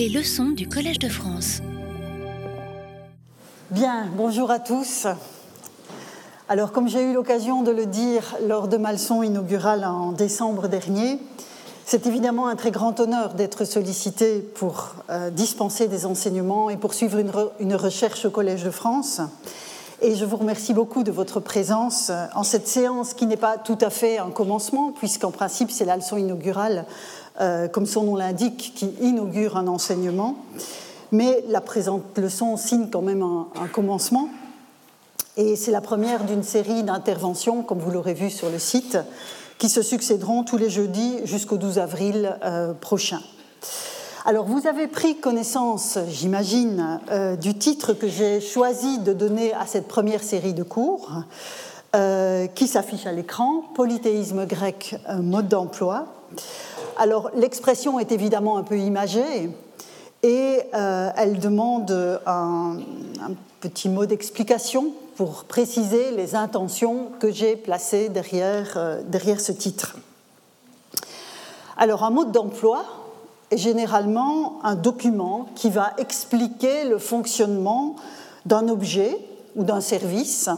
Les leçons du Collège de France. Bien, bonjour à tous. Alors, comme j'ai eu l'occasion de le dire lors de ma leçon inaugurale en décembre dernier, c'est évidemment un très grand honneur d'être sollicité pour euh, dispenser des enseignements et poursuivre une, une, recherche au Collège de France. Et je vous remercie beaucoup de votre présence en cette séance qui n'est pas tout à fait un commencement, puisqu'en principe c'est la leçon inaugurale, euh, comme son nom l'indique, qui inaugure un enseignement. Mais la présente leçon signe quand même un, commencement. Et c'est la première d'une série d'interventions, comme vous l'aurez vu sur le site, qui se succéderont tous les jeudis jusqu'au 12 avril euh, prochain. Alors, vous avez pris connaissance, j'imagine, euh, du titre que j'ai choisi de donner à cette première série de cours, qui s'affiche à l'écran, Polythéisme grec, mode d'emploi. Alors, l'expression est évidemment un peu imagée et elle demande un, un petit mot d'explication pour préciser les intentions que j'ai placées derrière, euh, derrière ce titre. Alors, un mode d'emploi est généralement un document qui va expliquer le fonctionnement d'un objet ou d'un service,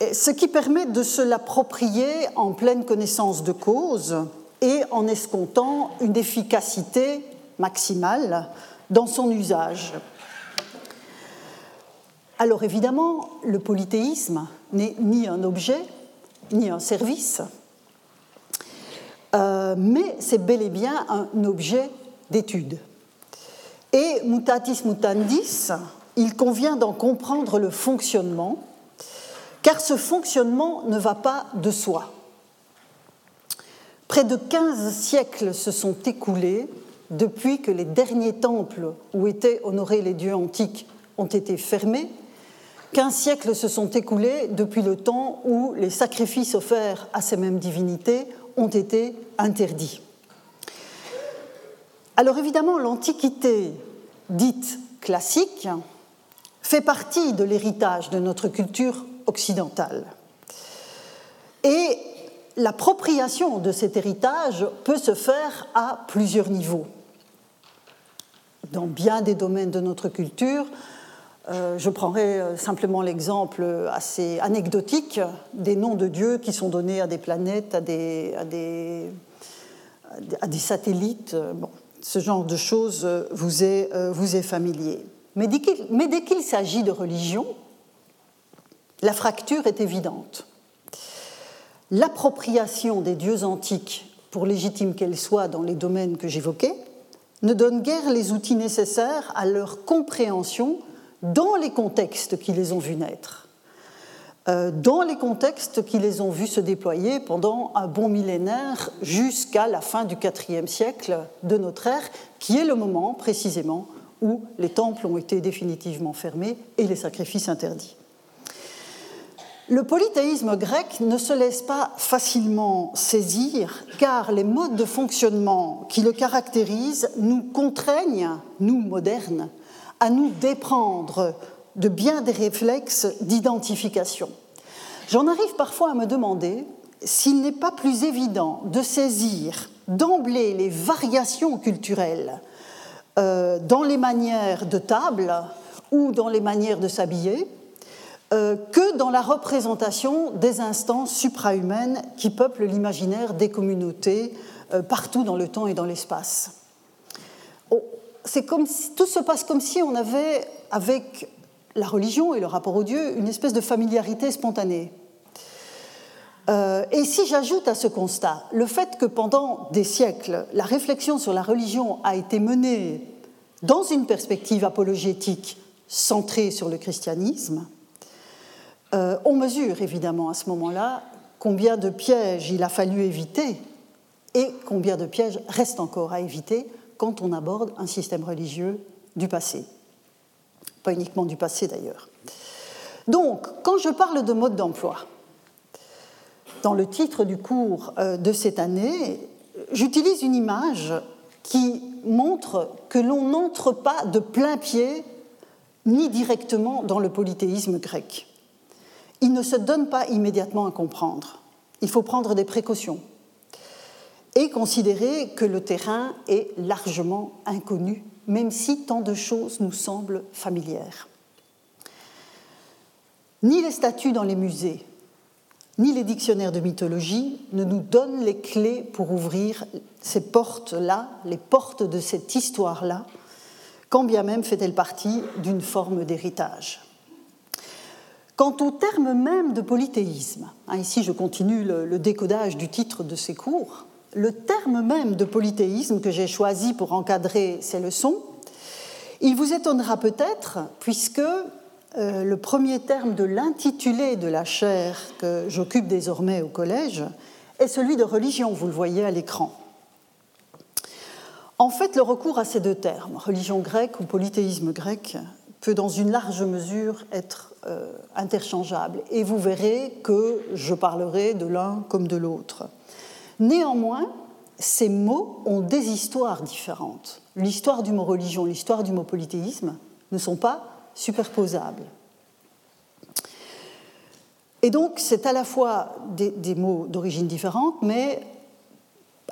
ce qui permet de se l'approprier en pleine connaissance de cause et en escomptant une efficacité maximale dans son usage. Alors évidemment, le polythéisme n'est ni un objet, ni un service, euh, mais c'est bel et bien un objet d'étude. Et mutatis mutandis, il convient d'en comprendre le fonctionnement, car ce fonctionnement ne va pas de soi. Près de 15 siècles se sont écoulés depuis que les derniers temples où étaient honorés les dieux antiques ont été fermés Quinze siècles se sont écoulés depuis le temps où les sacrifices offerts à ces mêmes divinités ont été interdits. Alors évidemment, l'Antiquité dite classique fait partie de l'héritage de notre culture occidentale. Et l'appropriation de cet héritage peut se faire à plusieurs niveaux. Dans bien des domaines de notre culture, euh, je prendrai euh, simplement l'exemple assez anecdotique des noms de dieux qui sont donnés à des planètes, à des, satellites. Ce genre de choses vous est, euh, vous est familier. Mais dès qu'il s'agit de religion, la fracture est évidente. L'appropriation des dieux antiques, pour légitime qu'elle soit dans les domaines que j'évoquais, ne donne guère les outils nécessaires à leur compréhension dans les contextes qui les ont vus naître, euh, dans les contextes qui les ont vus se déployer pendant un bon millénaire jusqu'à la fin du IVe siècle de notre ère, qui est le moment précisément où les temples ont été définitivement fermés et les sacrifices interdits. Le polythéisme grec ne se laisse pas facilement saisir car les modes de fonctionnement qui le caractérisent nous contraignent, nous modernes, à nous déprendre de bien des réflexes d'identification. J'en arrive parfois à me demander s'il n'est pas plus évident de saisir d'emblée les variations culturelles euh, dans les manières de table ou dans les manières de s'habiller que dans la représentation des instances suprahumaines qui peuplent l'imaginaire des communautés euh, partout dans le temps et dans l'espace c'est comme tout se passe comme si on avait, avec la religion et le rapport au Dieu, une espèce de familiarité spontanée. Euh, et si j'ajoute à ce constat le fait que pendant des siècles, la réflexion sur la religion a été menée dans une perspective apologétique centrée sur le christianisme, euh, on mesure évidemment à ce moment-là combien de pièges il a fallu éviter et combien de pièges restent encore à éviter quand on aborde un système religieux du passé. Pas uniquement du passé d'ailleurs. Donc, quand je parle de mode d'emploi, dans le titre du cours euh, de cette année, j'utilise une image qui montre que l'on n'entre pas de plein pied ni directement dans le polythéisme grec. Il ne se donne pas immédiatement à comprendre. Il faut prendre des précautions. et considérer que le terrain est largement inconnu, même si tant de choses nous semblent familières. Ni les statues dans les musées, ni les dictionnaires de mythologie ne nous donnent les clés pour ouvrir ces portes-là, les portes de cette histoire-là, quand bien même fait-elle partie d'une forme d'héritage. Quant au terme même de polythéisme, hein, ici je continue le, décodage du titre de ces cours, le terme même de polythéisme que j'ai choisi pour encadrer ces leçons, il vous étonnera peut-être, puisque euh, le premier terme de l'intitulé de la chaire que j'occupe désormais au collège est celui de religion, vous le voyez à l'écran. En fait, le recours à ces deux termes, religion grecque ou polythéisme grec, peut dans une large mesure être euh, interchangeable. Et vous verrez que je parlerai de l'un comme de l'autre. Néanmoins, ces mots ont des histoires différentes. L'histoire du mot religion, l'histoire du mot polythéisme ne sont pas superposables. Et donc, c'est à la fois des, mots d'origine différente, mais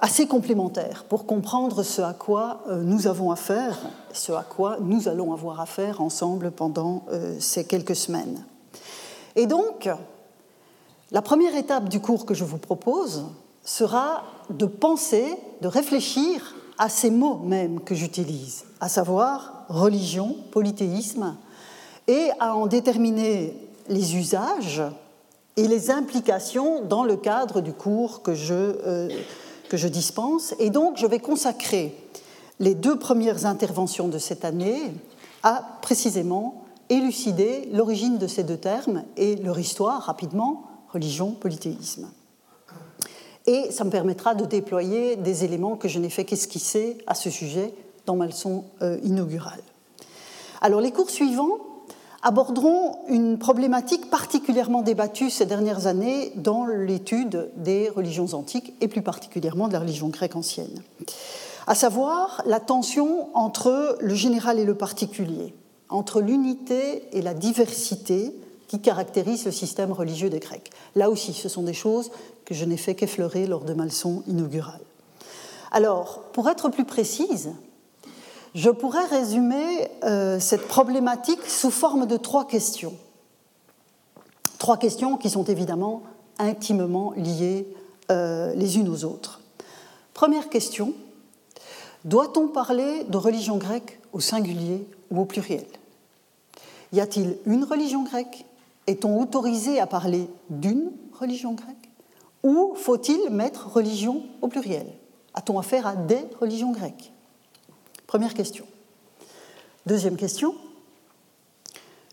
assez complémentaires pour comprendre ce à quoi euh, nous avons affaire, ce à quoi nous allons avoir affaire ensemble pendant euh, ces quelques semaines. Et donc, la première étape du cours que je vous propose sera de penser, de réfléchir à ces mots mêmes que j'utilise, à savoir religion, polythéisme, et à en déterminer les usages et les implications dans le cadre du cours que je, euh, que je dispense. Et donc, je vais consacrer les deux premières interventions de cette année à précisément élucider l'origine de ces deux termes et leur histoire rapidement, religion, polythéisme. Et ça me permettra de déployer des éléments que je n'ai fait qu'esquisser à ce sujet dans ma leçon euh, inaugurale. Alors les cours suivants aborderont une problématique particulièrement débattue ces dernières années dans l'étude des religions antiques et plus particulièrement de la religion grecque ancienne, à savoir la tension entre le général et le particulier, entre l'unité et la diversité qui caractérisent le système religieux des Grecs. Là aussi, ce sont des choses que je n'ai fait qu'effleurer lors de ma leçon inaugurale. Alors, pour être plus précise, je pourrais résumer euh, cette problématique sous forme de trois questions. Trois questions qui sont évidemment intimement liées euh, les unes aux autres. Première question, doit-on parler de religion grecque au singulier ou au pluriel? Y a-t-il une religion grecque? Est-on autorisé à parler d'une religion grecque? Ou faut-il mettre religion au pluriel? A-t-on affaire à des religions grecques? Première question. Deuxième question.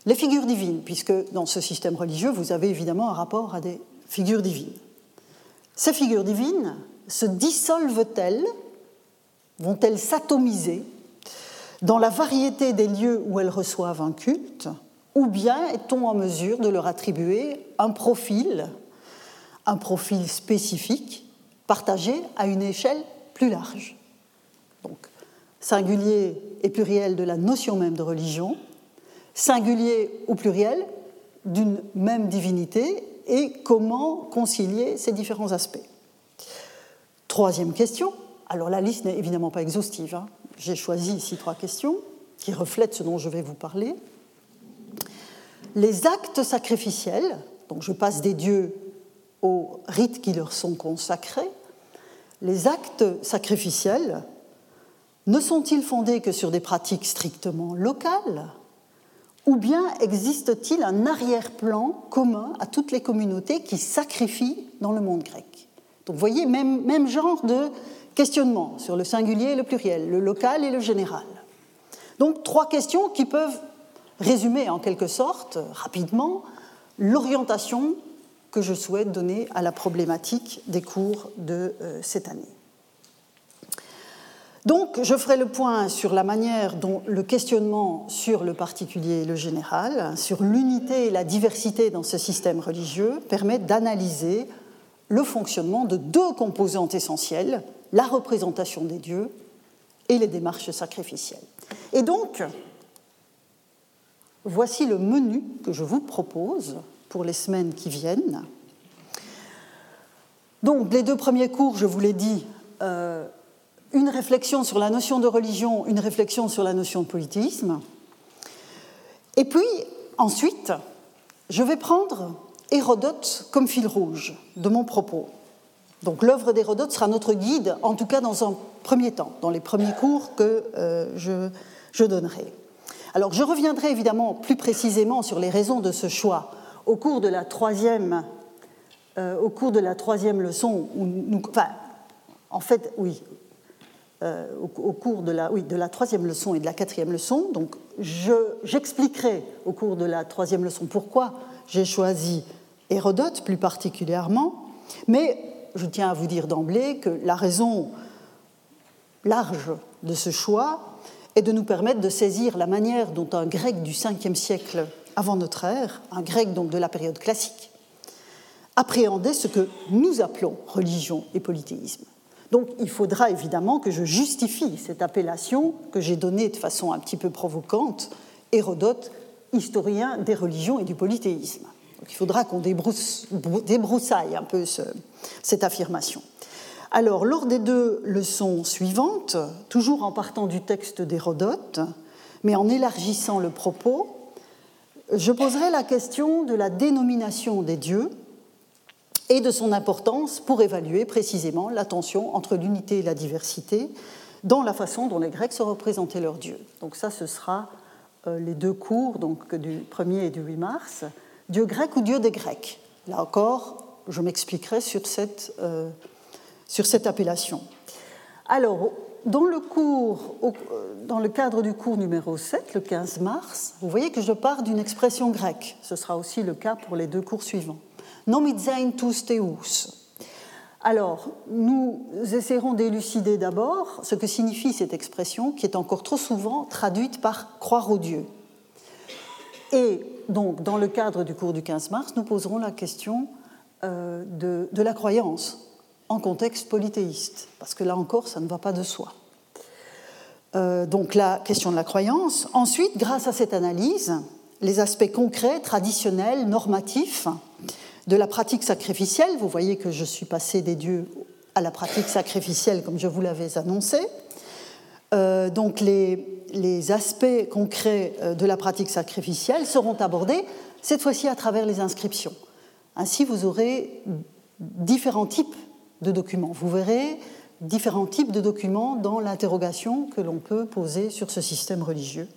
Les figures divines, puisque dans ce système religieux, vous avez évidemment un rapport à des figures divines. Ces figures divines se dissolvent-elles, vont-elles s'atomiser dans la variété des lieux où elles reçoivent un culte, ou bien est-on en mesure de leur attribuer un profil, un profil spécifique, partagé à une échelle plus large? Singulier et pluriel de la notion même de religion, singulier ou pluriel d'une même divinité et comment concilier ces différents aspects. Troisième question, alors la liste n'est évidemment pas exhaustive, hein. j'ai choisi ici trois questions qui reflètent ce dont je vais vous parler. Les actes sacrificiels, donc je passe des dieux aux rites qui leur sont consacrés, les actes sacrificiels ne sont-ils fondés que sur des pratiques strictement locales ou bien existe-t-il un arrière-plan commun à toutes les communautés qui sacrifient dans le monde grec? Donc vous voyez, même, genre de questionnement sur le singulier et le pluriel, le local et le général. Donc trois questions qui peuvent résumer en quelque sorte, rapidement, l'orientation que je souhaite donner à la problématique des cours de euh, cette année. Donc, je ferai le point sur la manière dont le questionnement sur le particulier et le général, sur l'unité et la diversité dans ce système religieux, permet d'analyser le fonctionnement de deux composantes essentielles, la représentation des dieux et les démarches sacrificielles. Et donc, voici le menu que je vous propose pour les semaines qui viennent. Donc, les deux premiers cours, je vous l'ai dit, euh, une réflexion sur la notion de religion, une réflexion sur la notion de polythéisme. Et puis, ensuite, je vais prendre Hérodote comme fil rouge de mon propos. Donc l'œuvre d'Hérodote sera notre guide, en tout cas dans un premier temps, dans les premiers cours que euh, je, je, donnerai. Alors je reviendrai évidemment plus précisément sur les raisons de ce choix au cours de la troisième, euh, au cours de la troisième leçon, enfin, en fait, oui, euh, au, cours de la, troisième leçon et de la quatrième leçon. Donc, j'expliquerai au cours de la troisième leçon pourquoi j'ai choisi Hérodote plus particulièrement, mais je tiens à vous dire d'emblée que la raison large de ce choix est de nous permettre de saisir la manière dont un grec du 5e siècle avant notre ère, un grec donc de la période classique, appréhendait ce que nous appelons religion et polythéisme. Donc il faudra évidemment que je justifie cette appellation que j'ai donnée de façon un petit peu provocante, Hérodote, historien des religions et du polythéisme. Il faudra qu'on débroussaille un peu cette affirmation. Alors, lors des deux leçons suivantes, toujours en partant du texte d'Hérodote, mais en élargissant le propos, je poserai la question de la dénomination des dieux et de son importance pour évaluer précisément la tension entre l'unité et la diversité dans la façon dont les Grecs se représentaient leurs dieux. Donc ça, ce sera euh, les deux cours donc, du 1er et du 8 mars. Dieu grec ou Dieu des Grecs Là encore, je m'expliquerai sur cette, euh, sur cette appellation. Alors, dans le, cours, euh, dans le cadre du cours numéro 7, le 15 mars, vous voyez que je pars d'une expression grecque. Ce sera aussi le cas pour les deux cours suivants tous teus. Alors, nous essaierons d'élucider d'abord ce que signifie cette expression qui est encore trop souvent traduite par croire au Dieu. Et donc, dans le cadre du cours du 15 mars, nous poserons la question euh, de, la croyance en contexte polythéiste, parce que là encore, ça ne va pas de soi. Euh, donc la question de la croyance. Ensuite, grâce à cette analyse, les aspects concrets, traditionnels, normatifs de la pratique sacrificielle. Vous voyez que je suis passé des dieux à la pratique sacrificielle comme je vous l'avais annoncé. Euh, donc les, aspects concrets euh, de la pratique sacrificielle seront abordés cette fois-ci à travers les inscriptions. Ainsi, vous aurez différents types de documents. Vous verrez différents types de documents dans l'interrogation que l'on peut poser sur ce système religieux.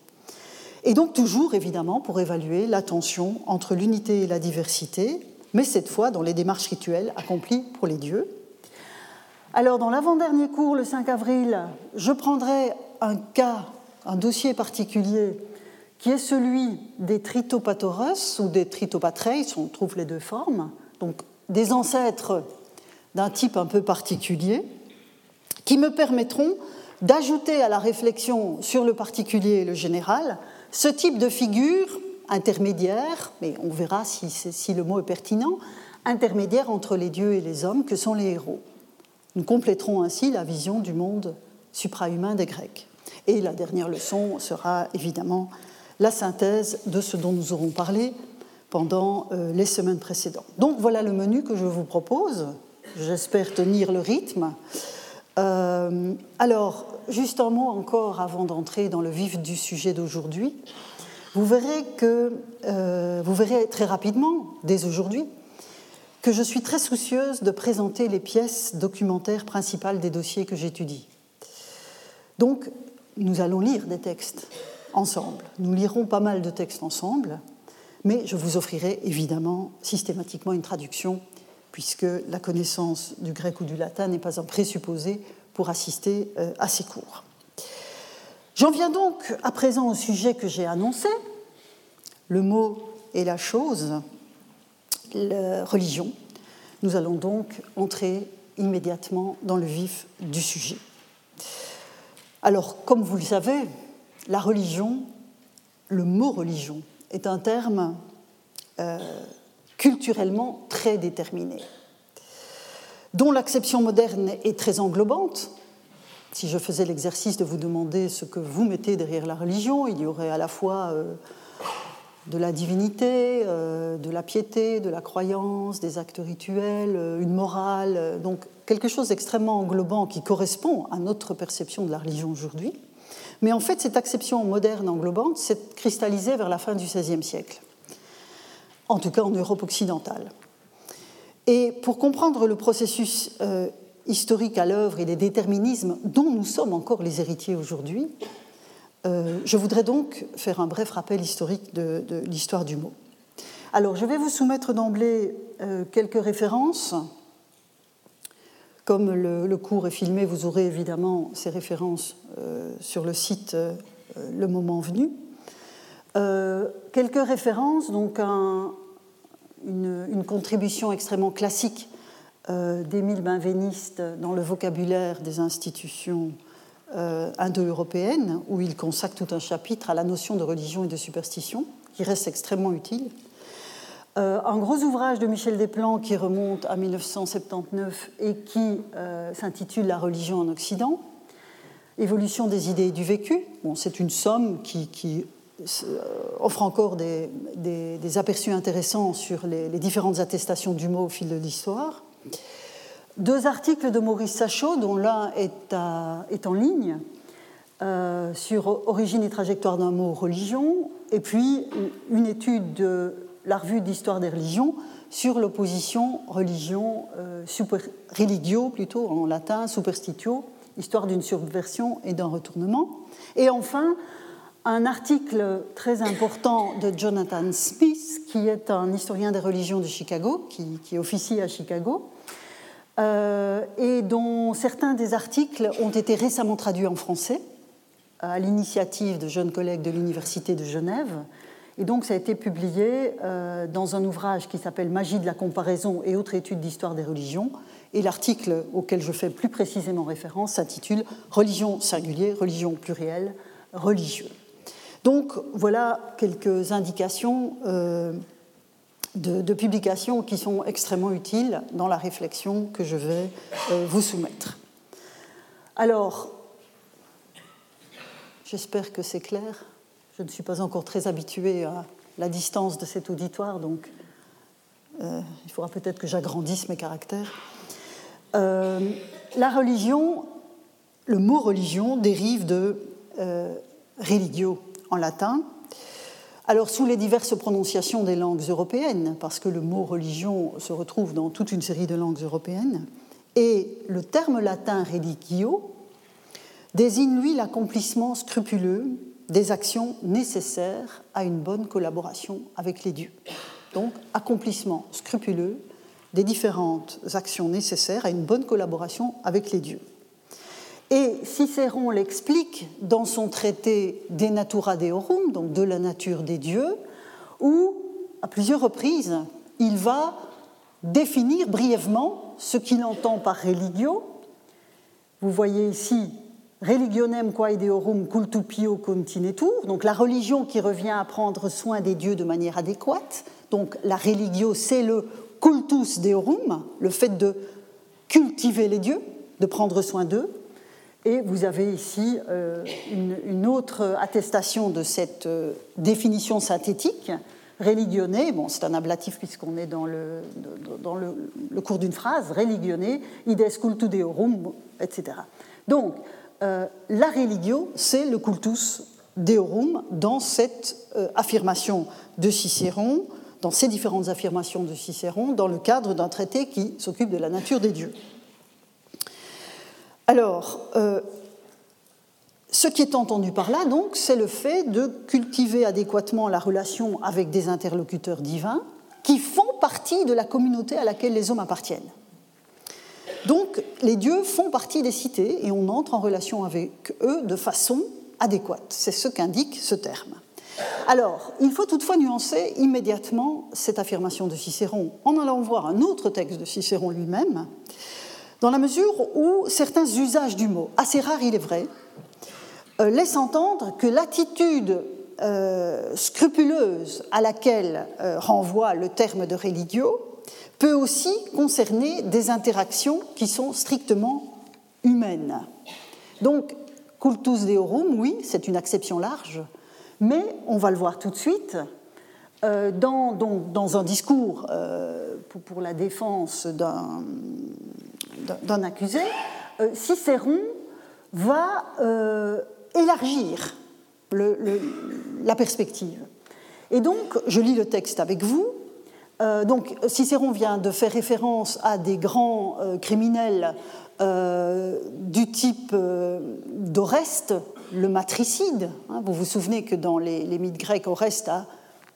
Et donc toujours, évidemment, pour évaluer la tension entre l'unité et la diversité, mais cette fois dans les démarches rituelles accomplies pour les dieux. Alors, dans l'avant-dernier cours, le 5 avril, je prendrai un cas, un dossier particulier, qui est celui des tritopatoros ou des tritopatreis, on trouve les deux formes, donc des ancêtres d'un type un peu particulier, qui me permettront d'ajouter à la réflexion sur le particulier et le général ce type de figure intermédiaire, mais on verra si, le mot est pertinent, intermédiaire entre les dieux et les hommes que sont les héros. Nous compléterons ainsi la vision du monde suprahumain des Grecs. Et la dernière leçon sera évidemment la synthèse de ce dont nous aurons parlé pendant euh, les semaines précédentes. Donc voilà le menu que je vous propose. J'espère tenir le rythme. Euh, alors, juste un mot encore avant d'entrer dans le vif du sujet d'aujourd'hui vous verrez que euh, vous verrez très rapidement, dès aujourd'hui, que je suis très soucieuse de présenter les pièces documentaires principales des dossiers que j'étudie. Donc, nous allons lire des textes ensemble. Nous lirons pas mal de textes ensemble, mais je vous offrirai évidemment systématiquement une traduction, puisque la connaissance du grec ou du latin n'est pas un présupposé pour assister euh, à ces cours. J'en viens donc à présent au sujet que j'ai annoncé, le mot et la chose, religion. Nous allons donc entrer immédiatement dans le vif du sujet. Alors, comme vous le savez, la religion, le mot religion, est un terme euh, culturellement très déterminé, dont l'acception moderne est très englobante, si je faisais l'exercice de vous demander ce que vous mettez derrière la religion, il y aurait à la fois euh, de la divinité, euh, de la piété, de la croyance, des actes rituels, euh, une morale, donc quelque chose d'extrêmement englobant qui correspond à notre perception de la religion aujourd'hui. Mais en fait, cette acception moderne englobante s'est cristallisée vers la fin du XVIe siècle, en tout cas en Europe occidentale. Et pour comprendre le processus historique à l'œuvre et les déterminismes dont nous sommes encore les héritiers aujourd'hui, euh, je voudrais donc faire un bref rappel historique de, l'histoire du mot. Alors, je vais vous soumettre d'emblée euh, quelques références. Comme le, cours est filmé, vous aurez évidemment ces références euh, sur le site le moment venu. quelques références, donc une, contribution extrêmement classique d'Émile Benveniste dans le vocabulaire des institutions euh, indo-européenne, où il consacre tout un chapitre à la notion de religion et de superstition, qui reste extrêmement utile. Euh, un gros ouvrage de Michel Desplan qui remonte à 1979 et qui euh, s'intitule La religion en Occident, Évolution des idées et du vécu. Bon, C'est une somme qui, offre encore des, aperçus intéressants sur les, différentes attestations du mot au fil de l'histoire deux articles de Maurice Sachot, dont l'un est, en ligne, euh, sur origine et trajectoire d'un mot religion, et puis une étude de la revue d'histoire des religions sur l'opposition religion, euh, religio plutôt en latin, superstitio, histoire d'une subversion et d'un retournement. Et enfin, un article très important de Jonathan Smith, qui est un historien des religions de Chicago, qui, qui officie à Chicago, euh, et dont certains des articles ont été récemment traduits en français à l'initiative de jeunes collègues de l'Université de Genève. Et donc ça a été publié euh, dans un ouvrage qui s'appelle Magie de la comparaison et autres études d'histoire des religions. Et l'article auquel je fais plus précisément référence s'intitule Religion singulière, religion plurielle, religieux. Donc voilà quelques indications euh, de, publications qui sont extrêmement utiles dans la réflexion que je vais euh, vous soumettre. Alors, j'espère que c'est clair. Je ne suis pas encore très habituée à la distance de cet auditoire, donc euh, il faudra peut-être que j'agrandisse mes caractères. La religion, le mot religion dérive de religio en latin, alors, sous les diverses prononciations des langues européennes, parce que le mot religion se retrouve dans toute une série de langues européennes, et le terme latin religio désigne, lui, l'accomplissement scrupuleux des actions nécessaires à une bonne collaboration avec les dieux. Donc, accomplissement scrupuleux des différentes actions nécessaires à une bonne collaboration avec les dieux. Et Cicéron l'explique dans son traité De Natura Deorum, donc de la nature des dieux, où, à plusieurs reprises, il va définir brièvement ce qu'il entend par religio. Vous voyez ici religionem quae deorum cultu pio continetur, donc la religion qui revient à prendre soin des dieux de manière adéquate. Donc la religio, c'est le cultus deorum, le fait de cultiver les dieux, de prendre soin d'eux. Et vous avez ici euh, une, autre attestation de cette euh, définition synthétique, religionné, bon, c'est un ablatif puisqu'on est dans le, dans le, cours d'une phrase, religionné, ides cultu deorum, etc. Donc, euh, la religio, c'est le cultus deorum dans cette affirmation de Cicéron, dans ces différentes affirmations de Cicéron, dans le cadre d'un traité qui s'occupe de la nature des dieux. Alors, euh, ce qui est entendu par là, donc, c'est le fait de cultiver adéquatement la relation avec des interlocuteurs divins qui font partie de la communauté à laquelle les hommes appartiennent. Donc, les dieux font partie des cités et on entre en relation avec eux de façon adéquate. C'est ce qu'indique ce terme. Alors, il faut toutefois nuancer immédiatement cette affirmation de Cicéron en allant voir un autre texte de Cicéron lui-même, dans la mesure où certains usages du mot, assez rares il est vrai, euh, laissent entendre que l'attitude euh, scrupuleuse à laquelle euh, renvoie le terme de religio peut aussi concerner des interactions qui sont strictement humaines. Donc, cultus deorum, oui, c'est une acception large, mais on va le voir tout de suite, dans, dans, un discours pour, la défense d'un accusé, euh, Cicéron va élargir la perspective. Et donc, je lis le texte avec vous. donc, Cicéron vient de faire référence à des grands criminels du type d'Oreste, le matricide. Hein. vous vous souvenez que dans les, les mythes grecs, Oreste a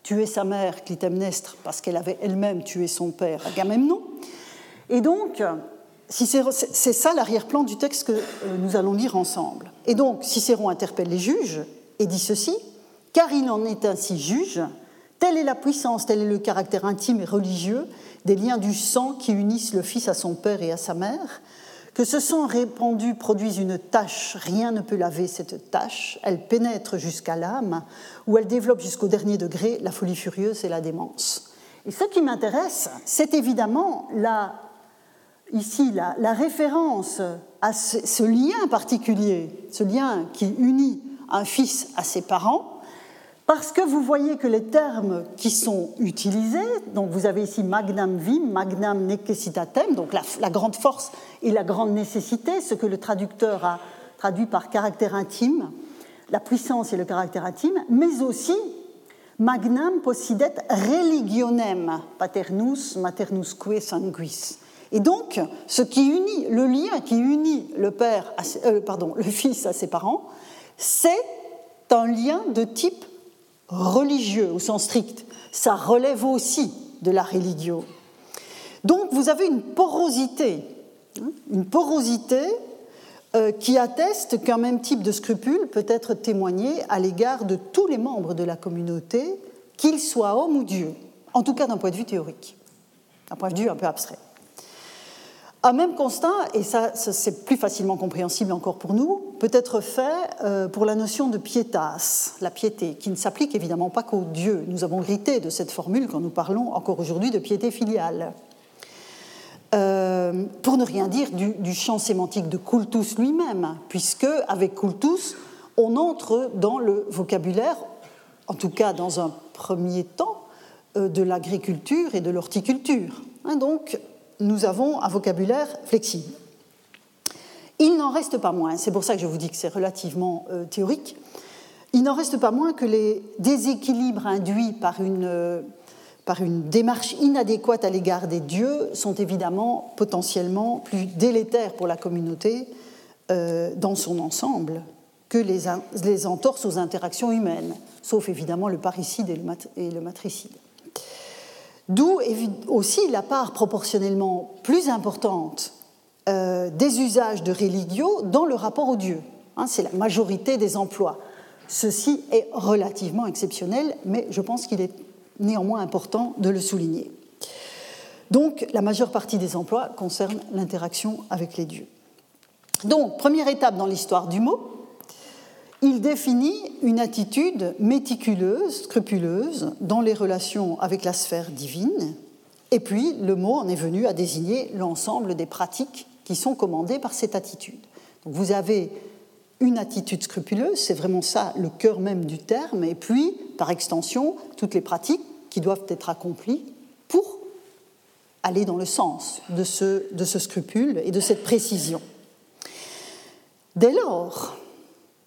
tuer sa mère, Clytemnestre, parce qu'elle avait elle-même tué son père, Agamemnon. Et donc, c'est ça l'arrière-plan du texte que euh, nous allons lire ensemble. Et donc, Cicéron interpelle les juges et dit ceci Car il en est ainsi juge, telle est la puissance, tel est le caractère intime et religieux des liens du sang qui unissent le fils à son père et à sa mère, que ce sang répandu produise une tache, rien ne peut laver cette tache, elle pénètre jusqu'à l'âme, où elle développe jusqu'au dernier degré la folie furieuse et la démence. Et ce qui m'intéresse, c'est évidemment la, ici la, référence à ce, ce, lien particulier, ce lien qui unit un fils à ses parents, parce que vous voyez que les termes qui sont utilisés, donc vous avez ici magnam vim, magnam necessitatem, donc la, la, grande force et la grande nécessité, ce que le traducteur a traduit par caractère intime, la puissance et le caractère intime, mais aussi magnam possidet religionem, paternus maternusque sanguis. Et donc, ce qui unit, le lien qui unit euh, le fils à ses parents, c'est un lien de type religieux au sens strict. Ça relève aussi de la religio. Donc vous avez une porosité, hein, une porosité euh, qui atteste qu'un même type de scrupule peut être témoigné à l'égard de tous les membres de la communauté, qu'ils soient hommes ou dieux, en tout cas d'un point de vue théorique, d'un point de vue un peu abstrait. Un même constat, et ça, c'est plus facilement compréhensible encore pour nous, peut être fait euh, pour la notion de pietas, la piété, qui ne s'applique évidemment pas qu'aux dieux. Nous avons grité de cette formule quand nous parlons encore aujourd'hui de piété filiale. Euh, pour ne rien dire du, champ sémantique de cultus lui-même, puisque avec cultus, on entre dans le vocabulaire, en tout cas dans un premier temps, euh, de l'agriculture et de l'horticulture. Hein, nous avons un vocabulaire flexible. Il n'en reste pas moins, c'est pour ça que je vous dis que c'est relativement euh, théorique, il n'en reste pas moins que les déséquilibres induits par une, euh, par une démarche inadéquate à l'égard des dieux sont évidemment potentiellement plus délétères pour la communauté euh, dans son ensemble que les, les, entorses aux interactions humaines, sauf évidemment le parricide et le, et le matricide. D'où aussi la part proportionnellement plus importante euh, des usages de religio dans le rapport au Dieu. Hein, c'est la majorité des emplois. Ceci est relativement exceptionnel, mais je pense qu'il est néanmoins important de le souligner. Donc, la majeure partie des emplois concerne l'interaction avec les dieux. Donc, première étape dans l'histoire du mot, il définit une attitude méticuleuse, scrupuleuse, dans les relations avec la sphère divine, et puis le mot en est venu à désigner l'ensemble des pratiques qui sont commandées par cette attitude. Donc vous avez une attitude scrupuleuse, c'est vraiment ça le cœur même du terme, et puis, par extension, toutes les pratiques qui doivent être accomplies pour aller dans le sens de ce, de ce scrupule et de cette précision. Dès lors,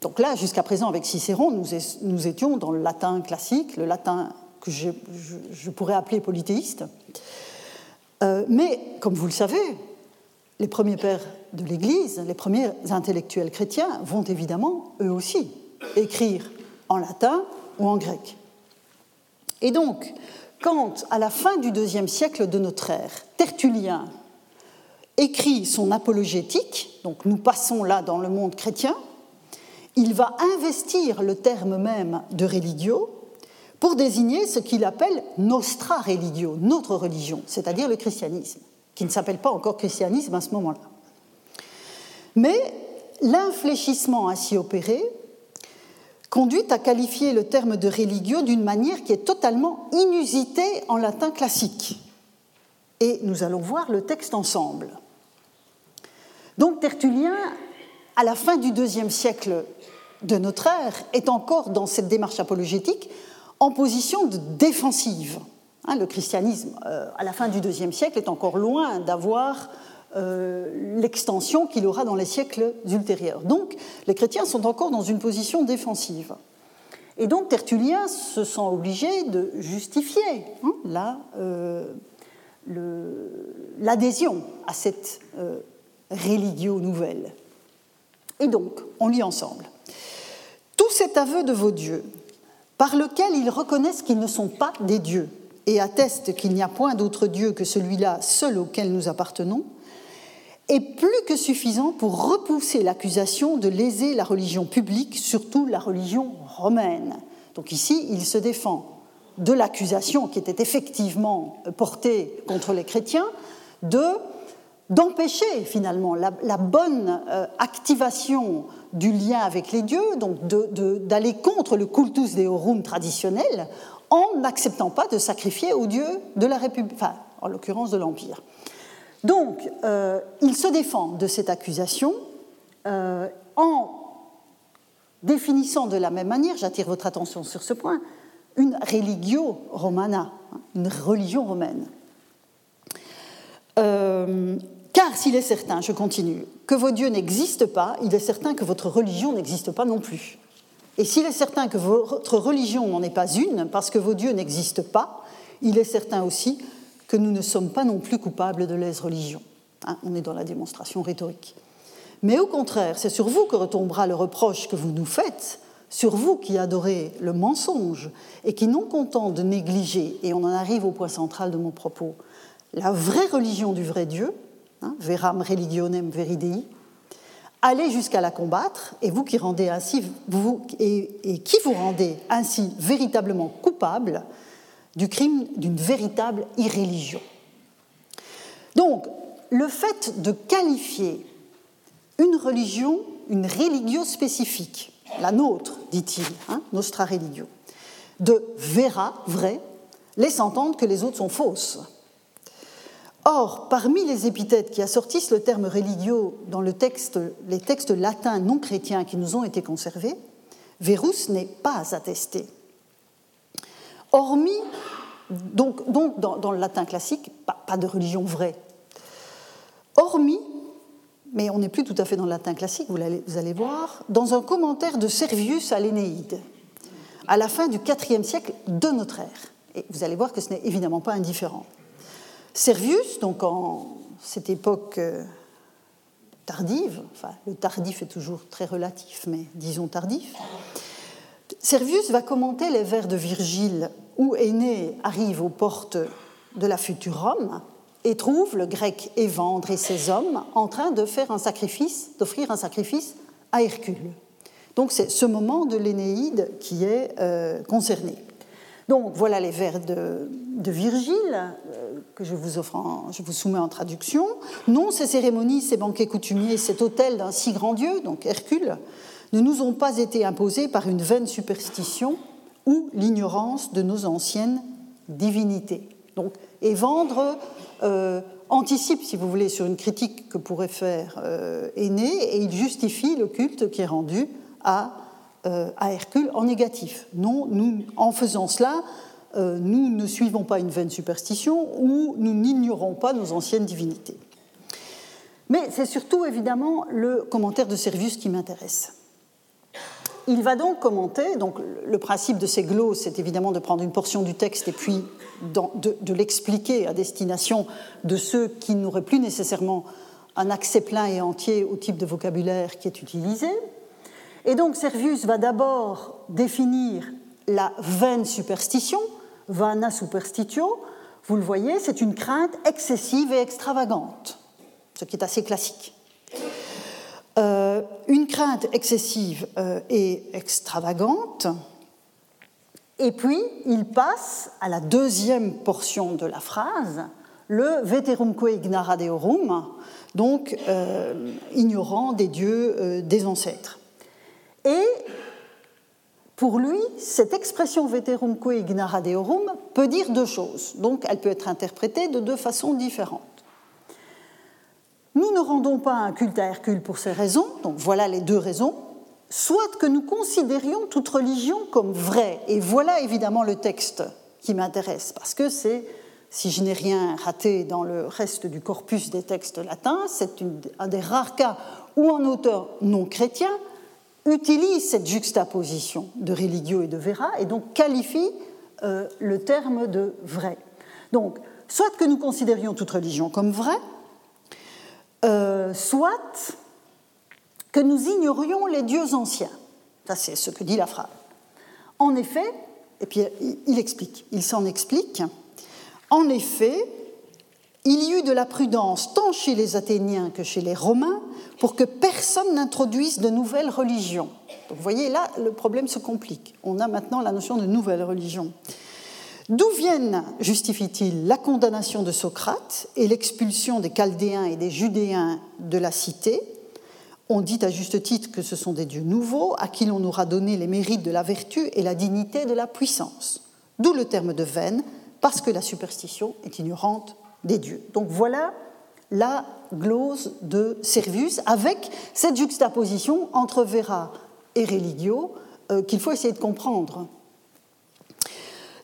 donc là, jusqu'à présent, avec Cicéron, nous, étions dans le latin classique, le latin que je, pourrais appeler polythéiste. Euh, mais, comme vous le savez, les premiers pères de l'Église, les premiers intellectuels chrétiens, vont évidemment, eux aussi, écrire en latin ou en grec. Et donc, quand, à la fin du deuxième siècle de notre ère, Tertullien écrit son apologétique, donc nous passons là dans le monde chrétien, il va investir le terme même de religio pour désigner ce qu'il appelle nostra religio, notre religion, c'est-à-dire le christianisme, qui ne s'appelle pas encore christianisme à ce moment-là. Mais l'infléchissement ainsi opéré conduit à qualifier le terme de religio d'une manière qui est totalement inusitée en latin classique. Et nous allons voir le texte ensemble. Donc Tertullien, à la fin du deuxième siècle de notre ère est encore dans cette démarche apologétique en position de défensive. Hein, le christianisme, euh, à la fin du IIe siècle, est encore loin d'avoir euh, l'extension qu'il aura dans les siècles ultérieurs. Donc, les chrétiens sont encore dans une position défensive. Et donc, Tertullien se sent obligé de justifier hein, euh, l'adhésion à cette religio nouvelle. Et donc, on lit ensemble. Tout cet aveu de vos dieux, par lequel ils reconnaissent qu'ils ne sont pas des dieux et attestent qu'il n'y a point d'autre Dieu que celui-là seul auquel nous appartenons, est plus que suffisant pour repousser l'accusation de léser la religion publique, surtout la religion romaine. Donc ici, il se défend de l'accusation qui était effectivement portée contre les chrétiens de d'empêcher finalement la, bonne euh, activation du lien avec les dieux, donc d'aller contre le cultus deorum traditionnel en n'acceptant pas de sacrifier aux dieux de la République, enfin, en l'occurrence de l'Empire. Donc, euh, il se défend de cette accusation euh, en définissant de la même manière, j'attire votre attention sur ce point, une religio romana, hein, une religion romaine. Car s'il est certain, je continue, que vos dieux n'existent pas, il est certain que votre religion n'existe pas non plus. Et s'il est certain que votre religion n'en est pas une, parce que vos dieux n'existent pas, il est certain aussi que nous ne sommes pas non plus coupables de lèse-religion. Hein, on est dans la démonstration rhétorique. Mais au contraire, c'est sur vous que retombera le reproche que vous nous faites, sur vous qui adorez le mensonge et qui, non content de négliger, et on en arrive au point central de mon propos, la vraie religion du vrai Dieu, hein, veram religionem veridei, allez jusqu'à la combattre, et vous qui rendez ainsi, vous, rendez ainsi véritablement coupable du crime d'une véritable irréligion. Donc, le fait de qualifier une religion, une religio spécifique, la nôtre, dit-il, hein, nostra religio, de vera, vrai, laisse entendre que les autres sont fausses. Or, parmi les épithètes qui assortissent le terme religio dans les textes latins non chrétiens qui nous ont été conservés, verus n'est pas attesté. Hormis, donc, donc dans, le latin classique, pas, de religion vraie. Hormis, mais on n'est plus tout à fait dans le latin classique, vous allez, vous allez voir, dans un commentaire de Servius à l'Énéide, à la fin du IVe siècle de notre ère. Et vous allez voir que ce n'est évidemment pas indifférent. Servius, donc en cette époque euh, tardive, enfin le tardif est toujours très relatif, mais disons tardif, Servius va commenter les vers de Virgile où Aîné arrive aux portes de la future Rome et trouve le grec Évandre et ses hommes en train de faire un sacrifice, d'offrir un sacrifice à Hercule. Donc c'est ce moment de l'Énéide qui est euh, concerné. Donc voilà les vers de, Virgile euh, que je vous, soumets en traduction. Non, ces cérémonies, ces banquets coutumiers, cet hôtel d'un si grand dieu, donc Hercule, ne nous ont pas été imposés par une vaine superstition ou l'ignorance de nos anciennes divinités. Donc, et vendre euh, anticipe, si vous voulez, sur une critique que pourrait faire euh, et il justifie le culte qui est rendu à à Hercule en négatif. Non, nous, en faisant cela, euh, nous ne suivons pas une vaine superstition ou nous n'ignorons pas nos anciennes divinités. Mais c'est surtout évidemment le commentaire de Servius qui m'intéresse. Il va donc commenter, donc le principe de ces glosses, c'est évidemment de prendre une portion du texte et puis de l'expliquer à destination de ceux qui n'auraient plus nécessairement un accès plein et entier au type de vocabulaire qui est utilisé. Et donc Servius va d'abord définir la vaine superstition, vana superstitio. Vous le voyez, c'est une crainte excessive et extravagante, ce qui est assez classique. Euh, une crainte excessive euh, et extravagante. Et puis, il passe à la deuxième portion de la phrase, le veterumque ignara deorum, donc euh, ignorant des dieux des ancêtres. Et pour lui, cette expression veterumque ignara deorum peut dire deux choses. Donc elle peut être interprétée de deux façons différentes. Nous ne rendons pas un culte à Hercule pour ces raisons, donc voilà les deux raisons. soit que nous considérions toute religion comme vraie. Et voilà évidemment le texte qui m'intéresse, parce que c'est, si je n'ai rien raté dans le reste du corpus des textes latins, c'est un des rares cas où un auteur non chrétien utilise cette juxtaposition de religio et de vera et donc qualifie euh, le terme de vrai. Donc, soit que nous considérions toute religion comme vraie, euh, soit que nous ignorions les dieux anciens. Ça, c'est ce que dit la phrase. En effet, et puis il explique, il s'en explique, en effet, il y eut de la prudence tant chez les Athéniens que chez les Romains pour que personne n'introduise de nouvelles religions. vous voyez, là, le problème se complique. On a maintenant la notion de nouvelle religion. D'où viennent, justifie-t-il, la condamnation de Socrate et l'expulsion des Chaldéens et des Judéens de la cité? On dit à juste titre que ce sont des dieux nouveaux à qui l'on aura donné les mérites de la vertu et la dignité de la puissance. D'où le terme de veine, parce que la superstition est ignorante Donc voilà la glose de Servius avec cette juxtaposition entre Vera et Religio euh, qu'il faut essayer de comprendre.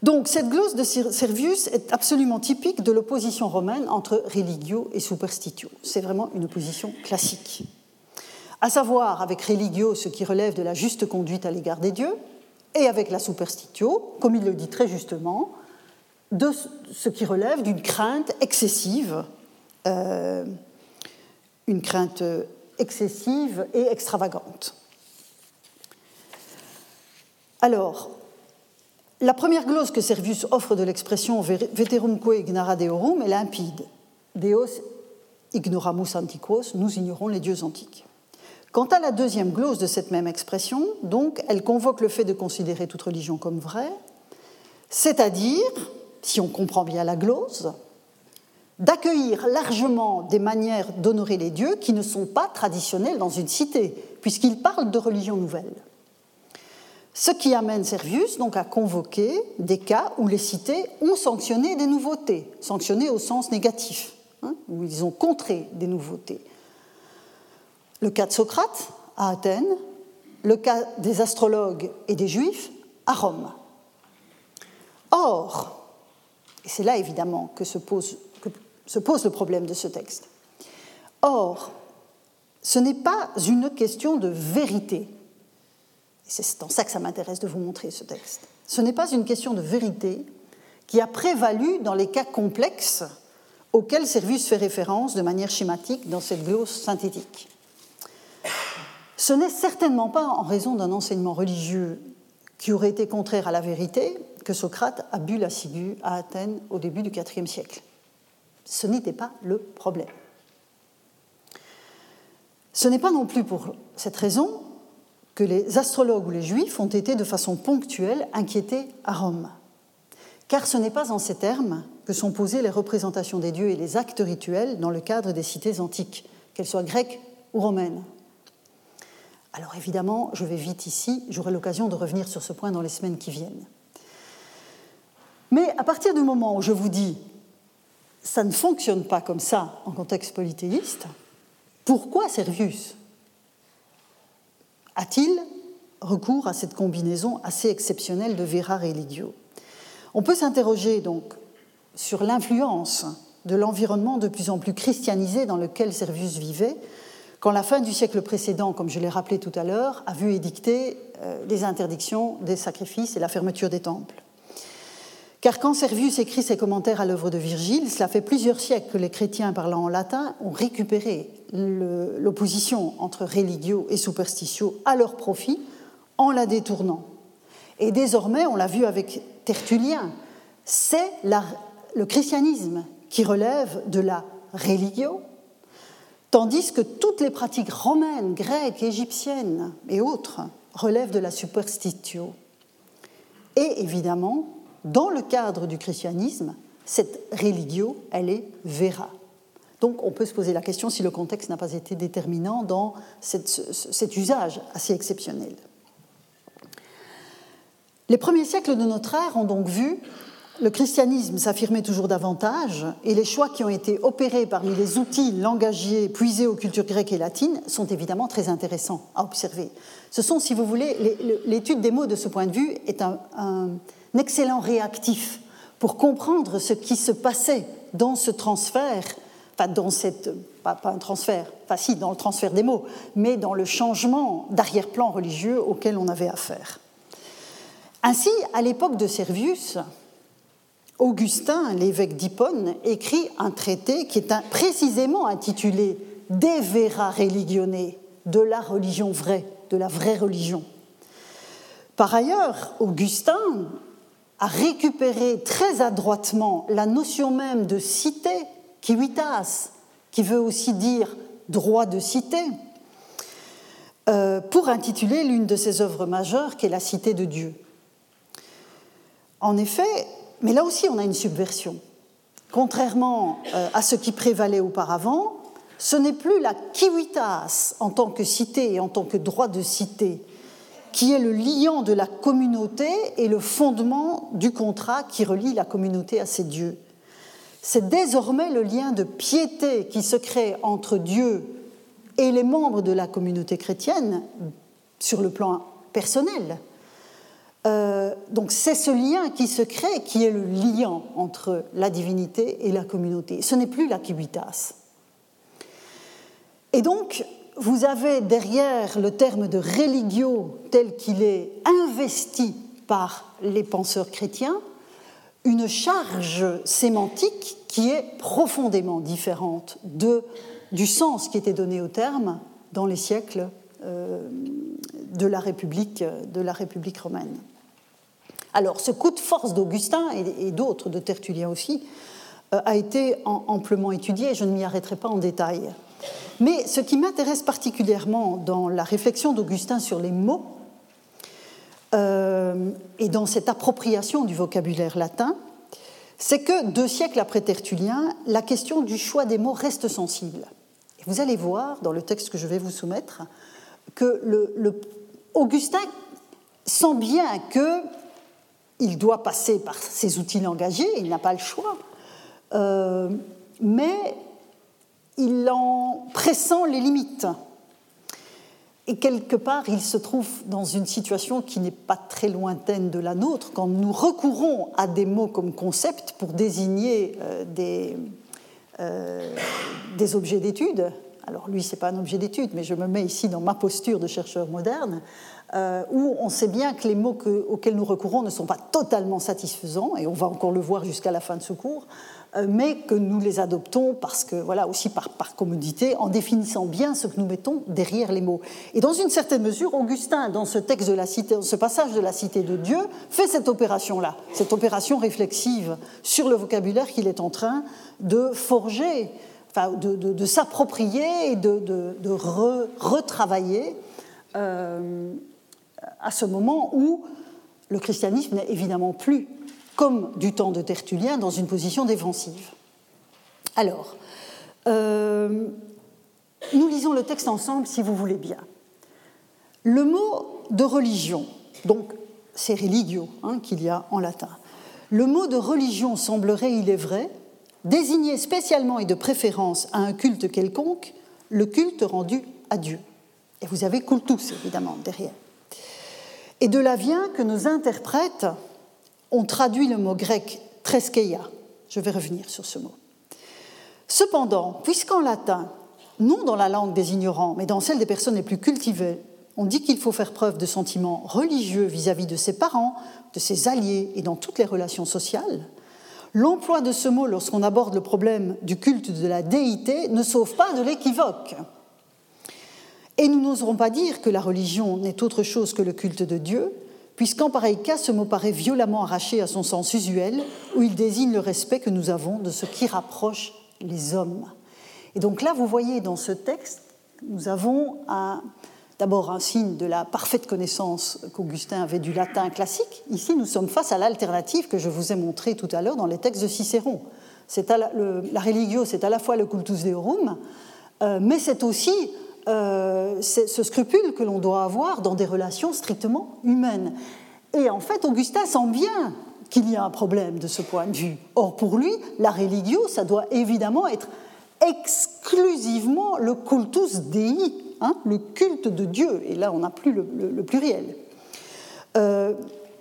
Donc cette glose de Servius est absolument typique de l'opposition romaine entre religio et superstitio. C'est vraiment une opposition classique. À savoir, avec religio, ce qui relève de la juste conduite à l'égard des dieux, et avec la superstitio, comme il le dit très justement, de ce qui relève d'une crainte excessive, euh, une crainte excessive et extravagante. Alors, la première glose que Servius offre de l'expression veterumque ignara deorum est limpide. Deos ignoramus antiquos, nous ignorons les dieux antiques. Quant à la deuxième glose de cette même expression, donc, elle convoque le fait de considérer toute religion comme vraie, c'est-à-dire si on comprend bien la glose, d'accueillir largement des manières d'honorer les dieux qui ne sont pas traditionnelles dans une cité, puisqu'il parle de religion nouvelle. Ce qui amène Servius donc à convoquer des cas où les cités ont sanctionné des nouveautés, sanctionné au sens négatif, hein, où ils ont contré des nouveautés. Le cas de Socrate à Athènes, le cas des astrologues et des juifs à Rome. Or, et c'est là évidemment que se, pose, se pose le problème de ce texte. Or, ce n'est pas une question de vérité. C'est en ça que ça m'intéresse de vous montrer ce texte. Ce n'est pas une question de vérité qui a prévalu dans les cas complexes auxquels Servius fait référence de manière schématique dans cette glose synthétique. Ce n'est certainement pas en raison d'un enseignement religieux qui aurait été contraire à la vérité, que Socrate a bu la ciguë à Athènes au début du IVe siècle. Ce n'était pas le problème. Ce n'est pas non plus pour cette raison que les astrologues ou les juifs ont été de façon ponctuelle inquiétés à Rome. Car ce n'est pas en ces termes que sont posées les représentations des dieux et les actes rituels dans le cadre des cités antiques, qu'elles soient grecques ou romaines. Alors évidemment, je vais vite ici, j'aurai l'occasion de revenir sur ce point dans les semaines qui viennent. Mais à partir du moment où je vous dis ça ne fonctionne pas comme ça en contexte polythéiste, pourquoi Servius a-t-il recours à cette combinaison assez exceptionnelle de vera religio? On peut s'interroger donc sur l'influence de l'environnement de plus en plus christianisé dans lequel Servius vivait, quand la fin du siècle précédent, comme je l'ai rappelé tout à l'heure, a vu édicter euh, les interdictions des sacrifices et la fermeture des temples. Car quand Servius écrit ses commentaires à l'œuvre de Virgile, cela fait plusieurs siècles que les chrétiens parlant en latin ont récupéré l'opposition entre religio et superstitio à leur profit en la détournant. Et désormais, on l'a vu avec Tertullien, c'est le christianisme qui relève de la religio, tandis que toutes les pratiques romaines, grecques, égyptiennes et autres relèvent de la superstitio. Et évidemment, dans le cadre du christianisme, cette religio, elle est vera. Donc on peut se poser la question si le contexte n'a pas été déterminant dans cet usage assez exceptionnel. Les premiers siècles de notre ère ont donc vu le christianisme s'affirmait toujours davantage et les choix qui ont été opérés parmi les outils langagiers puisés aux cultures grecques et latines sont évidemment très intéressants à observer. Ce sont, si vous voulez, l'étude des mots de ce point de vue est un, excellent réactif pour comprendre ce qui se passait dans ce transfert, enfin dans cette, pas, un transfert, enfin si, dans le transfert des mots, mais dans le changement d'arrière-plan religieux auquel on avait affaire. Ainsi, à l'époque de Servius, Augustin, l'évêque d'Hippone, écrit un traité qui est précisément intitulé De vera religione, de la religion vraie, de la vraie religion. Par ailleurs, Augustin a récupéré très adroitement la notion même de cité, civitas, qui veut aussi dire droit de cité, euh, pour intituler l'une de ses œuvres majeures, qui est La Cité de Dieu. En effet, mais là aussi on a une subversion. Contrairement euh, à ce qui prévalait auparavant, ce n'est plus la civitas en tant que cité et en tant que droit de cité qui est le liant de la communauté et le fondement du contrat qui relie la communauté à ses dieux. C'est désormais le lien de piété qui se crée entre Dieu et les membres de la communauté chrétienne sur le plan personnel. Euh, donc c'est ce lien qui se crée qui est le lien entre la divinité et la communauté. Ce n'est plus la civitas. Et donc, vous avez derrière le terme de religio tel qu'il est investi par les penseurs chrétiens une charge sémantique qui est profondément différente de, du sens qui était donné au terme dans les siècles euh, de, la République, de la République romaine. Alors, ce coup de force d'Augustin et, d'autres, de Tertullien aussi, euh, a été amplement étudié, je ne m'y arrêterai pas en détail. Mais ce qui m'intéresse particulièrement dans la réflexion d'Augustin sur les mots euh, et dans cette appropriation du vocabulaire latin, c'est que deux siècles après Tertullien, la question du choix des mots reste sensible. Et vous allez voir dans le texte que je vais vous soumettre que Augustin sent bien qu'il doit passer par ses outils langagiers, il n'a pas le choix, euh, mais il en pressent les limites. Et quelque part, il se trouve dans une situation qui n'est pas très lointaine de la nôtre quand nous recourons à des mots comme concept pour désigner euh, des, euh, des objets d'étude. Alors lui, ce n'est pas un objet d'étude, mais je me mets ici dans ma posture de chercheur moderne, euh, où on sait bien que les mots auxquels nous recourons ne sont pas totalement satisfaisants, et on va encore le voir jusqu'à la fin de ce cours, euh, mais que nous les adoptons parce que, voilà, aussi par, par, commodité, en définissant bien ce que nous mettons derrière les mots. Et dans une certaine mesure, Augustin, dans ce texte de la cité, ce passage de la cité de Dieu, fait cette opération-là, cette opération réflexive sur le vocabulaire qu'il est en train de forger, enfin, de, de, s'approprier et de, de retravailler euh, à ce moment où le christianisme n'est évidemment plus comme du temps de Tertullien, dans une position défensive. Alors, euh, nous lisons le texte ensemble, si vous voulez bien. Le mot de religion, donc c'est religio hein, qu'il y a en latin, le mot de religion semblerait, il est vrai, désigner spécialement et de préférence à un culte quelconque le culte rendu à Dieu. Et vous avez cultus, évidemment, derrière. Et de là vient que nos interprètes on traduit le mot grec treskeia. Je vais revenir sur ce mot. Cependant, puisqu'en latin, non dans la langue des ignorants, mais dans celle des personnes les plus cultivées, on dit qu'il faut faire preuve de sentiments religieux vis-à-vis de ses parents, de ses alliés et dans toutes les relations sociales, l'emploi de ce mot lorsqu'on aborde le problème du culte de la déité ne sauve pas de l'équivoque. Et nous n'oserons pas dire que la religion n'est autre chose que le culte de Dieu, puisqu'en pareil cas, ce mot paraît violemment arraché à son sens usuel, où il désigne le respect que nous avons de ce qui rapproche les hommes. Et donc là, vous voyez dans ce texte, nous avons d'abord un signe de la parfaite connaissance qu'Augustin avait du latin classique. Ici, nous sommes face à l'alternative que je vous ai montrée tout à l'heure dans les textes de Cicéron. la, religio, c'est à la fois le cultus deorum, euh, mais c'est aussi euh, ce scrupule que l'on doit avoir dans des relations strictement humaines. Et en fait, Augustin sent bien qu'il y a un problème de ce point de vue. Or, pour lui, la religio, ça doit évidemment être exclusivement le cultus dei, hein, le culte de Dieu. Et là, on n'a plus le, pluriel. Euh,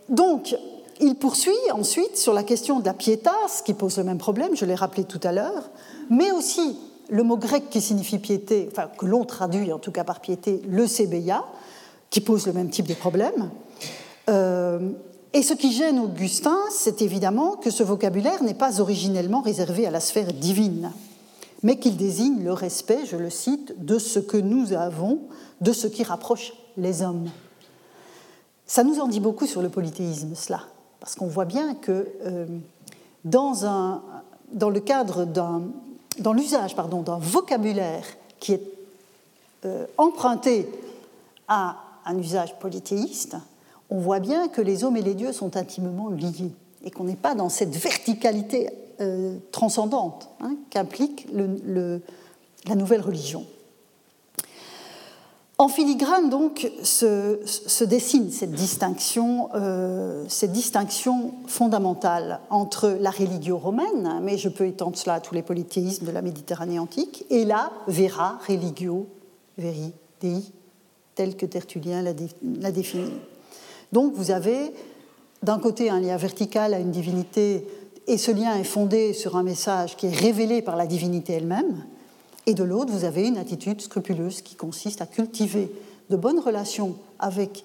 donc, il poursuit ensuite sur la question de la pietas, qui pose le même problème, je l'ai rappelé tout à l'heure, mais aussi le mot grec qui signifie piété, enfin que l'on traduit en tout cas par piété, le sébeia, qui pose le même type de problème. Euh, et ce qui gêne Augustin, c'est évidemment que ce vocabulaire n'est pas originellement réservé à la sphère divine, mais qu'il désigne le respect, je le cite, de ce que nous avons, de ce qui rapproche les hommes. Ça nous en dit beaucoup sur le polythéisme, cela, parce qu'on voit bien que euh, dans, un, dans le cadre d'un dans l'usage d'un vocabulaire qui est euh, emprunté à un usage polythéiste, on voit bien que les hommes et les dieux sont intimement liés et qu'on n'est pas dans cette verticalité euh, transcendante hein, qu'implique la nouvelle religion. En filigrane, donc, se, dessine cette distinction, euh, cette distinction fondamentale entre la religio romaine, mais je peux étendre cela à tous les polythéismes de la Méditerranée antique, et la vera religio veri dei, tel que Tertullien l'a défini. Donc, vous avez d'un côté un lien vertical à une divinité, et ce lien est fondé sur un message qui est révélé par la divinité elle-même, et de l'autre, vous avez une attitude scrupuleuse qui consiste à cultiver de bonnes relations avec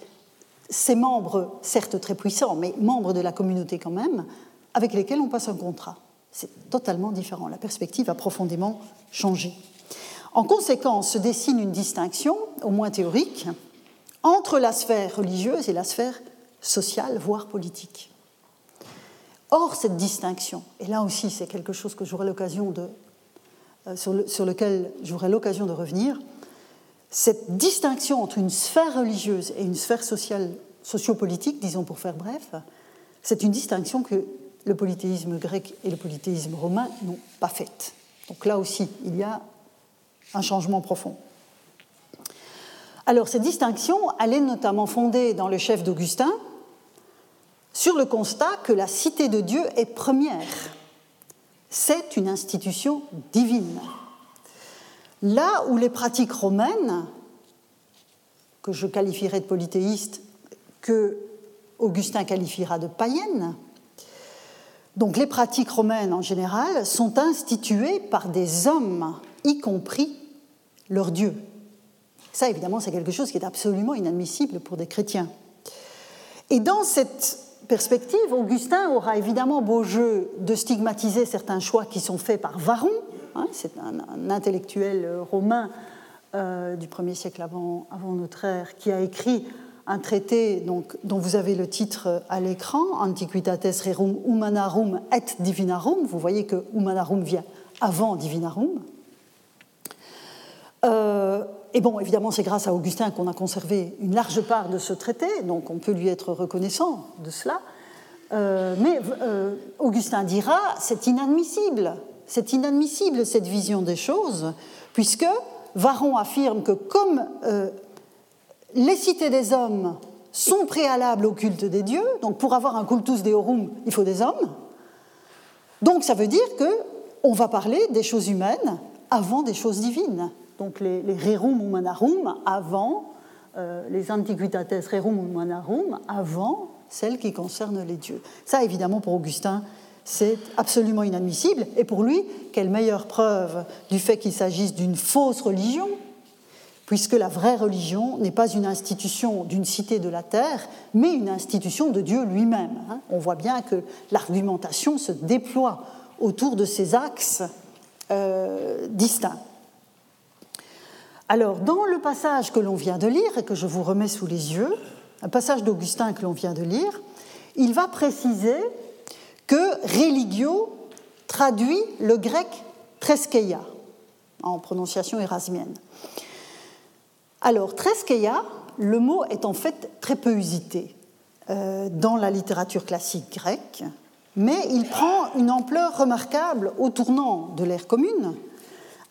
ces membres, certes très puissants, mais membres de la communauté quand même, avec lesquels on passe un contrat. C'est totalement différent. La perspective a profondément changé. En conséquence, se dessine une distinction, au moins théorique, entre la sphère religieuse et la sphère sociale, voire politique. Or, cette distinction, et là aussi c'est quelque chose que j'aurai l'occasion de euh, sur, lequel j'aurai l'occasion de revenir, cette distinction entre une sphère religieuse et une sphère sociale, sociopolitique, disons pour faire bref, c'est une distinction que le polythéisme grec et le polythéisme romain n'ont pas faite. Donc là aussi, il y a un changement profond. Alors cette distinction, elle est notamment fondée dans le chef d'Augustin sur le constat que la cité de Dieu est première c'est une institution divine. Là où les pratiques romaines, que je qualifierais de polythéistes, que Augustin qualifiera de païennes, donc les pratiques romaines en général sont instituées par des hommes, y compris leur Dieu. Ça, évidemment, c'est quelque chose qui est absolument inadmissible pour des chrétiens. Et dans cette perspective, Augustin aura évidemment beau jeu de stigmatiser certains choix qui sont faits par Varron, hein, c'est un, intellectuel romain euh, du 1er siècle avant, notre ère, qui a écrit un traité dont vous avez le titre à l'écran, Antiquitates Rerum Humanarum et Divinarum. Vous voyez que Humanarum vient avant Divinarum. Euh, et bon, évidemment, c'est grâce à Augustin qu'on a conservé une large part de ce traité, donc on peut lui être reconnaissant de cela. Euh, mais euh, Augustin dira, c'est inadmissible, c'est inadmissible cette vision des choses, puisque Varron affirme que comme euh, les cités des hommes sont préalables au culte des dieux, donc pour avoir un cultus deorum, il faut des hommes, donc ça veut dire que on va parler des choses humaines avant des choses divines donc les, rerum humanarum avant, euh, les antiquitates rerum humanarum avant celles qui concernent les dieux. Ça, évidemment, pour Augustin, c'est absolument inadmissible. Et pour lui, quelle meilleure preuve du fait qu'il s'agisse d'une fausse religion, puisque la vraie religion n'est pas une institution d'une cité de la terre, mais une institution de Dieu lui-même. Hein. On voit bien que l'argumentation se déploie autour de ces axes euh, distincts. Alors, dans le passage que l'on vient de lire et que je vous remets sous les yeux, un passage d'Augustin que l'on vient de lire, il va préciser que religio traduit le grec treskeia en prononciation érasmienne. Alors, treskeia, le mot est en fait très peu usité euh, dans la littérature classique grecque, mais il prend une ampleur remarquable au tournant de l'ère commune,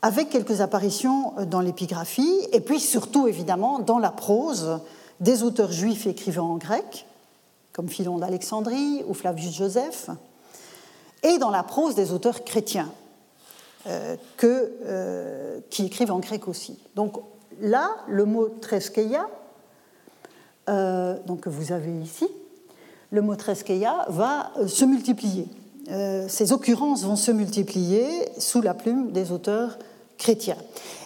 avec quelques apparitions dans l'épigraphie, et puis surtout évidemment dans la prose des auteurs juifs écrivant en grec, comme Philon d'Alexandrie ou Flavius Joseph, et dans la prose des auteurs chrétiens, euh, euh, qui écrivent en grec aussi. Donc là, le mot treskeia, euh, donc que vous avez ici, le mot treskeia va se multiplier. Ces occurrences vont se multiplier sous la plume des auteurs chrétiens.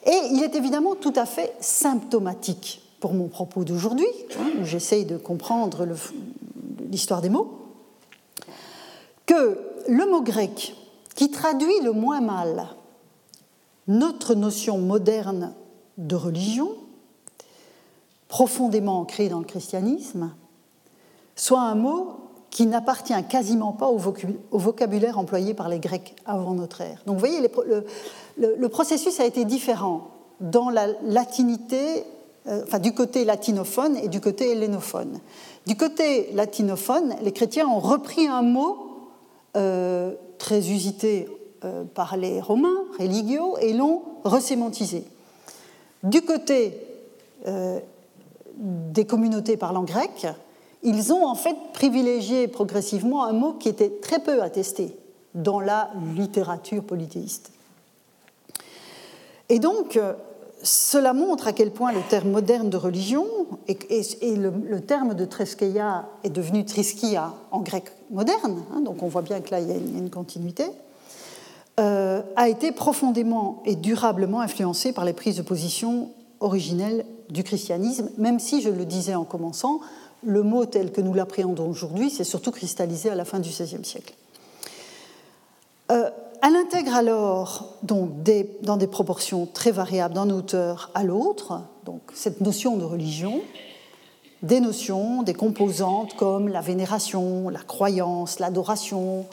Et il est évidemment tout à fait symptomatique pour mon propos d'aujourd'hui, où j'essaye de comprendre l'histoire des mots, que le mot grec qui traduit le moins mal notre notion moderne de religion, profondément ancrée dans le christianisme, soit un mot qui n'appartient quasiment pas au vocabulaire employé par les Grecs avant notre ère. Donc vous voyez, le, processus a été différent dans la latinité, euh, enfin du côté latinophone et du côté hellénophone. Du côté latinophone, les chrétiens ont repris un mot euh, très usité euh, par les Romains, religio, et l'ont resémantisé. Du côté des communautés parlant grec, ils ont en fait privilégié progressivement un mot qui était très peu attesté dans la littérature polythéiste. Et donc, cela montre à quel point le terme moderne de religion, et, le, terme de treskeia est devenu triskia en grec moderne, hein, donc on voit bien que là il y a une, continuité, euh, a été profondément et durablement influencé par les prises de position originelles du christianisme, même si, je le disais en commençant, le mot tel que nous l'appréhendons aujourd'hui s'est surtout cristallisé à la fin du XVIe siècle. Euh, elle intègre alors donc dans des proportions très variables d'un auteur à l'autre, cette notion de religion, des notions, des composantes comme la vénération, la croyance, l'adoration,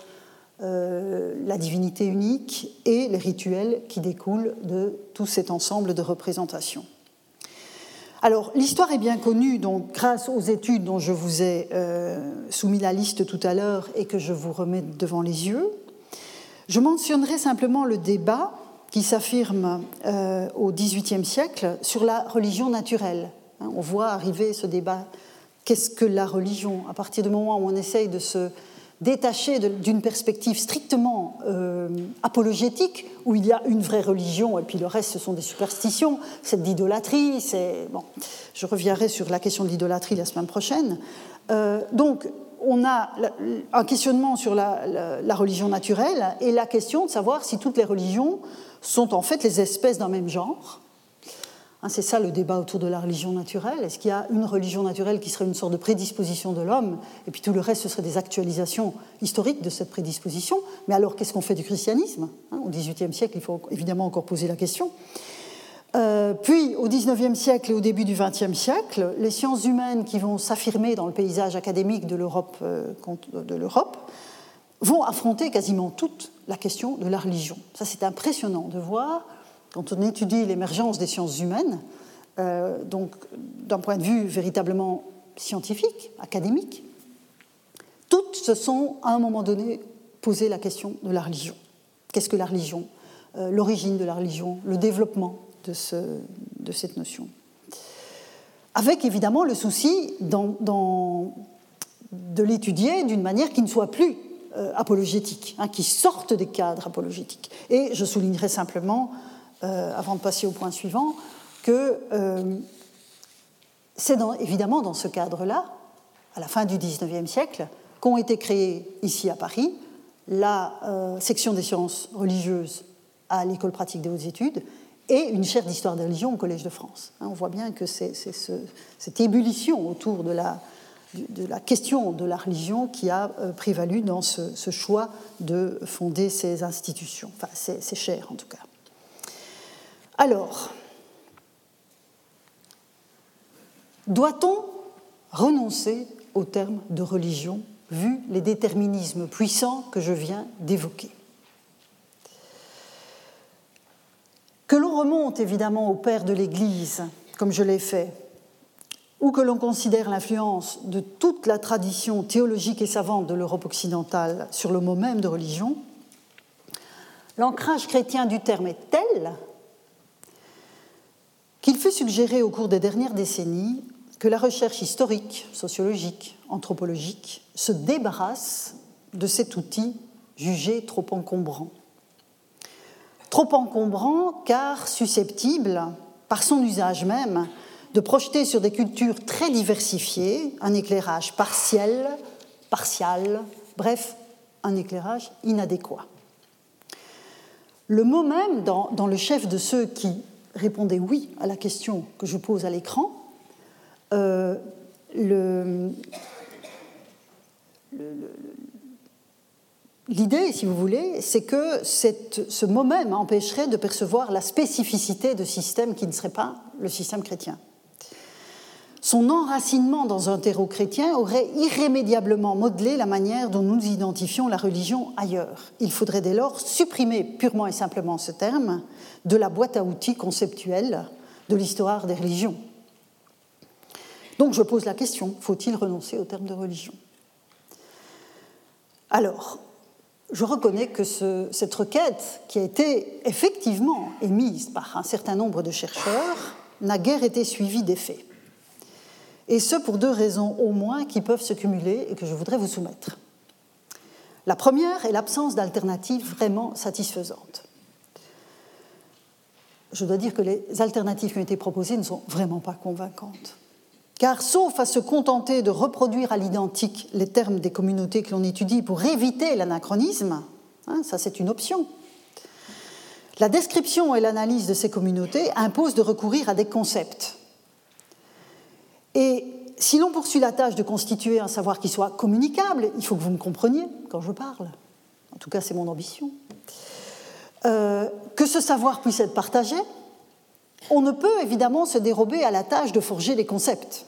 euh, la divinité unique et les rituels qui découlent de tout cet ensemble de représentations. Alors, l'histoire est bien connue, donc grâce aux études dont je vous ai euh, soumis la liste tout à l'heure et que je vous remets devant les yeux. Je mentionnerai simplement le débat qui s'affirme euh, au XVIIIe siècle sur la religion naturelle. Hein, on voit arriver ce débat. Qu'est-ce que la religion? À partir du moment où on essaye de se détacher d'une perspective strictement euh, apologétique, où il y a une vraie religion et puis le reste ce sont des superstitions, c'est de l'idolâtrie, bon. Je reviendrai sur la question de l'idolâtrie la semaine prochaine. Euh, donc on a un questionnement sur la, religion naturelle et la question de savoir si toutes les religions sont en fait les espèces d'un même genre. Hein, c'est ça le débat autour de la religion naturelle. Est-ce qu'il y a une religion naturelle qui serait une sorte de prédisposition de l'homme et puis tout le reste ce serait des actualisations historiques de cette prédisposition? Mais alors qu'est-ce qu'on fait du christianisme? Hein, Au XVIIIe siècle, il faut évidemment encore poser la question. Euh, puis, au XIXe siècle et au début du XXe siècle, les sciences humaines qui vont s'affirmer dans le paysage académique de l'Europe, euh, vont affronter quasiment toute la question de la religion. Ça, c'est impressionnant de voir quand on étudie l'émergence des sciences humaines, euh, donc d'un point de vue véritablement scientifique, académique, toutes se sont à un moment donné posé la question de la religion. Qu'est-ce que la religion? L'origine de la religion, le développement de, ce, de cette notion. Avec évidemment le souci de l'étudier d'une manière qui ne soit plus euh, apologétique, hein, qui sorte des cadres apologétiques. Et je soulignerai simplement, euh, avant de passer au point suivant, que euh, c'est évidemment dans ce cadre-là, à la fin du XIXe siècle, qu'ont été créées ici à Paris la section des sciences religieuses à l'école pratique des hautes études et une chaire d'histoire des religions au Collège de France. Hein, on voit bien que c'est cette ébullition autour de la, question de la religion qui a euh, prévalu dans ce, choix de fonder ces institutions, enfin ces, chaires en tout cas. Alors, doit-on renoncer au terme de religion vu les déterminismes puissants que je viens d'évoquer? Que l'on remonte évidemment au père de l'Église, comme je l'ai fait, ou que l'on considère l'influence de toute la tradition théologique et savante de l'Europe occidentale sur le mot même de religion, l'ancrage chrétien du terme est tel qu'il fut suggéré au cours des dernières décennies que la recherche historique, sociologique, anthropologique se débarrasse de cet outil jugé trop encombrant. Trop encombrant car susceptible, par son usage même, de projeter sur des cultures très diversifiées un éclairage partiel, partial, bref, un éclairage inadéquat. Le mot même, dans, le chef de ceux qui répondaient oui à la question que je pose à l'écran, euh, L'idée, si vous voulez, c'est que ce mot même empêcherait de percevoir la spécificité de systèmes qui ne serait pas le système chrétien. Son enracinement dans un terreau chrétien aurait irrémédiablement modelé la manière dont nous identifions la religion ailleurs. Il faudrait dès lors supprimer purement et simplement ce terme de la boîte à outils conceptuelle de l'histoire des religions. Donc je pose la question, faut-il renoncer au terme de religion? Alors, je reconnais que cette requête, qui a été effectivement émise par un certain nombre de chercheurs, n'a guère été suivie d'effet et ce pour deux raisons au moins qui peuvent se cumuler et que je voudrais vous soumettre. La première est l'absence d'alternatives vraiment satisfaisantes. Je dois dire que les alternatives qui ont été proposées ne sont vraiment pas convaincantes. Car sauf à se contenter de reproduire à l'identique les termes des communautés que l'on étudie pour éviter l'anachronisme, hein, ça c'est une option, la description et l'analyse de ces communautés imposent de recourir à des concepts et si l'on poursuit la tâche de constituer un savoir qui soit communicable, il faut que vous me compreniez quand je parle. En tout cas, c'est mon ambition. Euh, que ce savoir puisse être partagé, on ne peut évidemment se dérober à la tâche de forger des concepts.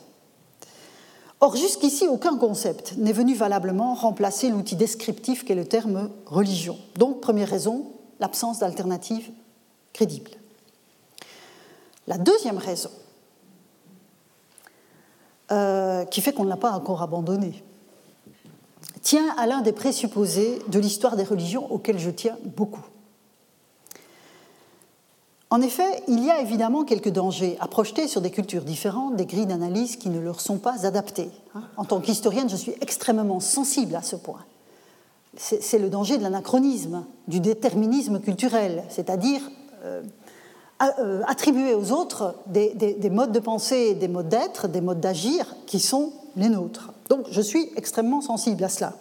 Or, jusqu'ici, aucun concept n'est venu valablement remplacer l'outil descriptif qu'est le terme religion. Donc, première raison, l'absence d'alternative crédible. La deuxième raison, euh, qui fait qu'on ne l'a pas encore abandonné, tient à l'un des présupposés de l'histoire des religions auxquels je tiens beaucoup. En effet, il y a évidemment quelques dangers à projeter sur des cultures différentes des grilles d'analyse qui ne leur sont pas adaptées. Hein. En tant qu'historienne, je suis extrêmement sensible à ce point. C'est le danger de l'anachronisme, du déterminisme culturel, c'est-à-dire euh, attribuer aux autres des, modes de pensée, des modes d'être, des modes d'agir qui sont les nôtres. Donc je suis extrêmement sensible à cela.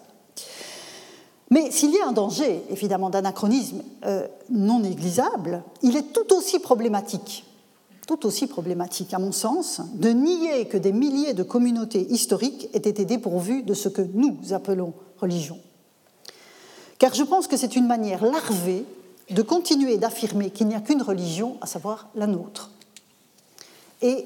Mais s'il y a un danger, évidemment, d'anachronisme euh, non négligeable, il est tout aussi problématique, tout aussi problématique, à mon sens, de nier que des milliers de communautés historiques aient été dépourvues de ce que nous appelons religion. Car je pense que c'est une manière larvée de continuer d'affirmer qu'il n'y a qu'une religion, à savoir la nôtre. Et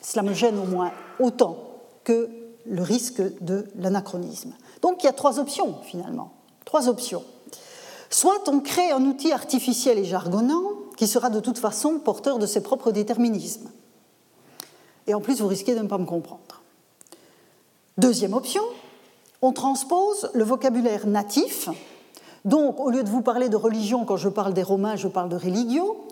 cela me gêne au moins autant que le risque de l'anachronisme. Donc il y a trois options finalement. Trois options. Soit on crée un outil artificiel et jargonnant qui sera de toute façon porteur de ses propres déterminismes. Et en plus, vous risquez de ne pas me comprendre. Deuxième option, on transpose le vocabulaire natif donc, au lieu de vous parler de religion quand je parle des Romains, je parle de religio.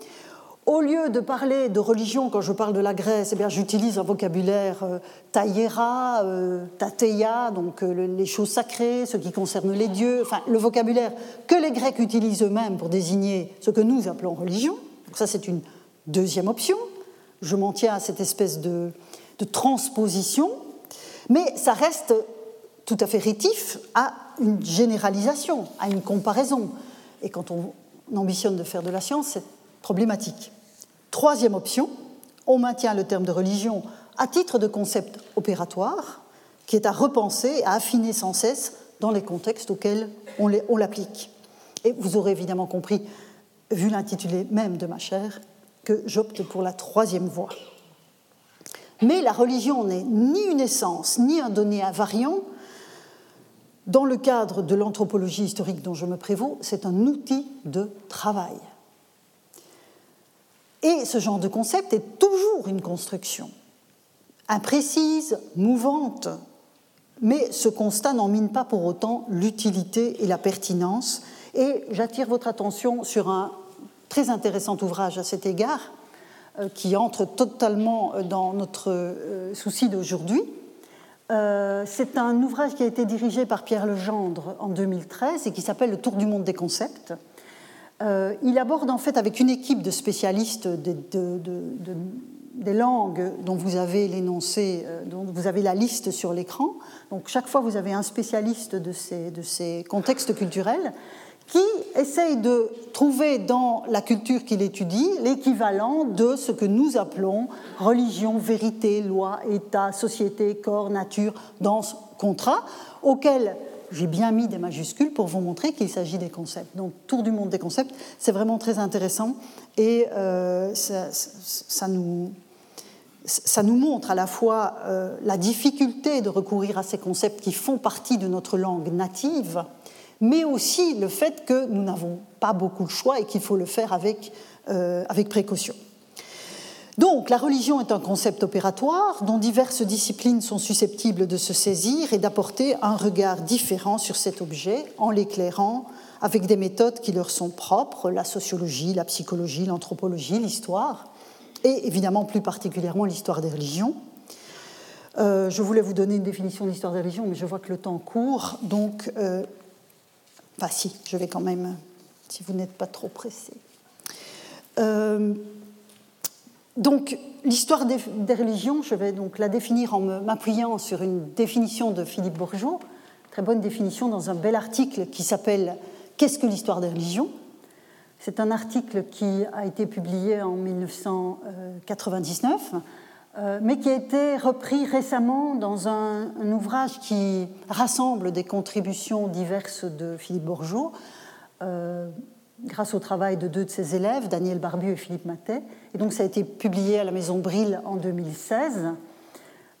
Au lieu de parler de religion quand je parle de la Grèce, eh j'utilise un vocabulaire euh, taïera, euh, tateia, donc euh, les choses sacrées, ce qui concerne les dieux, enfin le vocabulaire que les Grecs utilisent eux-mêmes pour désigner ce que nous appelons religion. Donc ça, c'est une deuxième option. Je m'en tiens à cette espèce de, de transposition, mais ça reste tout à fait rétif à une généralisation, à une comparaison. Et quand on ambitionne de faire de la science, c'est problématique. Troisième option, on maintient le terme de religion à titre de concept opératoire, qui est à repenser, à affiner sans cesse dans les contextes auxquels on l'applique. Et vous aurez évidemment compris, vu l'intitulé même de ma chaire, que j'opte pour la troisième voie. Mais la religion n'est ni une essence, ni un donné invariant, dans le cadre de l'anthropologie historique dont je me prévaux, c'est un outil de travail. Et ce genre de concept est toujours une construction, imprécise, mouvante, mais ce constat n'en mine pas pour autant l'utilité et la pertinence. Et j'attire votre attention sur un très intéressant ouvrage à cet égard, qui entre totalement dans notre souci d'aujourd'hui. C'est un ouvrage qui a été dirigé par Pierre Legendre en 2013 et qui s'appelle Le Tour du monde des concepts. Il aborde en fait avec une équipe de spécialistes de, de, de, des langues dont vous avez l'énoncé, euh, dont vous avez la liste sur l'écran. Donc chaque fois, vous avez un spécialiste de ces contextes culturels qui essaye de trouver dans la culture qu'il étudie l'équivalent de ce que nous appelons religion, vérité, loi, État, société, corps, nature, danse, contrat, auquel j'ai bien mis des majuscules pour vous montrer qu'il s'agit des concepts. Donc, tour du monde des concepts, c'est vraiment très intéressant et euh, ça, ça, nous, ça nous montre à la fois euh, la difficulté de recourir à ces concepts qui font partie de notre langue native, mais aussi le fait que nous n'avons pas beaucoup de choix et qu'il faut le faire avec, euh, avec précaution. Donc, la religion est un concept opératoire dont diverses disciplines sont susceptibles de se saisir et d'apporter un regard différent sur cet objet en l'éclairant avec des méthodes qui leur sont propres, la sociologie, la psychologie, l'anthropologie, l'histoire et évidemment plus particulièrement l'histoire des religions. Euh, je voulais vous donner une définition de l'histoire des religions, mais je vois que le temps court, donc, euh, enfin si, je vais quand même, si vous n'êtes pas trop pressé. Euh, donc, l'histoire des, religions, je vais donc la définir en m'appuyant sur une définition de Philippe Bourgeot, très bonne définition dans un bel article qui s'appelle Qu'est-ce que l'histoire des religions? C'est un article qui a été publié en 1999, euh, mais qui a été repris récemment dans un, ouvrage qui rassemble des contributions diverses de Philippe Bourgeot, euh, grâce au travail de deux de ses élèves, Daniel Barbu et Philippe Matet. Et donc ça a été publié à la Maison Brille en 2016.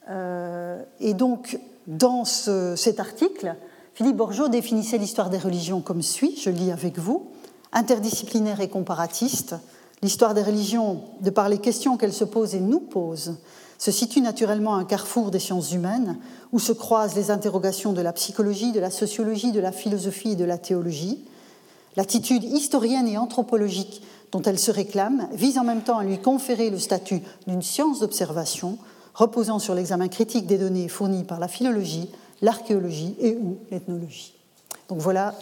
Euh, et donc, dans cet article, Philippe Bourgeot définissait l'histoire des religions comme suit, je lis avec vous interdisciplinaire et comparatiste, l'histoire des religions, de par les questions qu'elle se pose et nous pose, se situe naturellement à un carrefour des sciences humaines où se croisent les interrogations de la psychologie, de la sociologie, de la philosophie et de la théologie. L'attitude historienne et anthropologique dont elle se réclame vise en même temps à lui conférer le statut d'une science d'observation reposant sur l'examen critique des données fournies par la philologie, l'archéologie et ou l'ethnologie. Donc voilà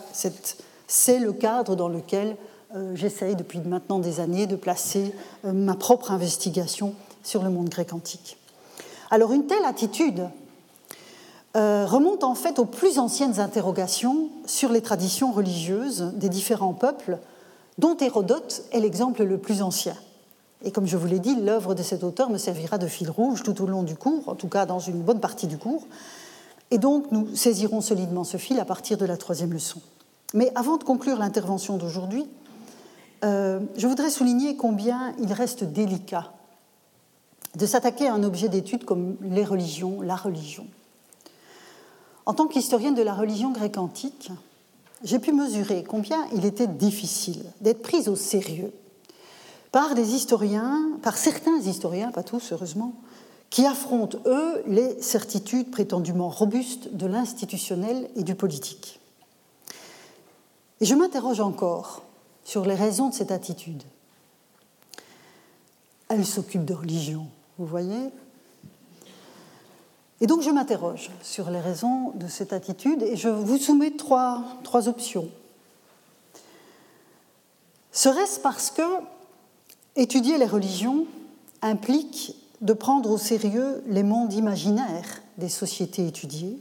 c'est le cadre dans lequel j'essaye depuis maintenant des années de placer euh, ma propre investigation sur le monde grec antique. Alors une telle attitude euh, remonte en fait aux plus anciennes interrogations sur les traditions religieuses des différents peuples, dont Hérodote est l'exemple le plus ancien. Et comme je vous l'ai dit, l'œuvre de cet auteur me servira de fil rouge tout au long du cours, en tout cas dans une bonne partie du cours. Et donc nous saisirons solidement ce fil à partir de la troisième leçon. Mais avant de conclure l'intervention d'aujourd'hui, euh, je voudrais souligner combien il reste délicat de s'attaquer à un objet d'étude comme les religions, la religion. En tant qu'historienne de la religion grecque antique, j'ai pu mesurer combien il était difficile d'être prise au sérieux par des historiens, par certains historiens, pas tous heureusement, qui affrontent, eux, les certitudes prétendument robustes de l'institutionnel et du politique. Et je m'interroge encore sur les raisons de cette attitude. Elle s'occupe de religion, vous voyez Et donc je m'interroge sur les raisons de cette attitude et je vous soumets trois, options. Serait-ce parce que étudier les religions implique de prendre au sérieux les mondes imaginaires des sociétés étudiées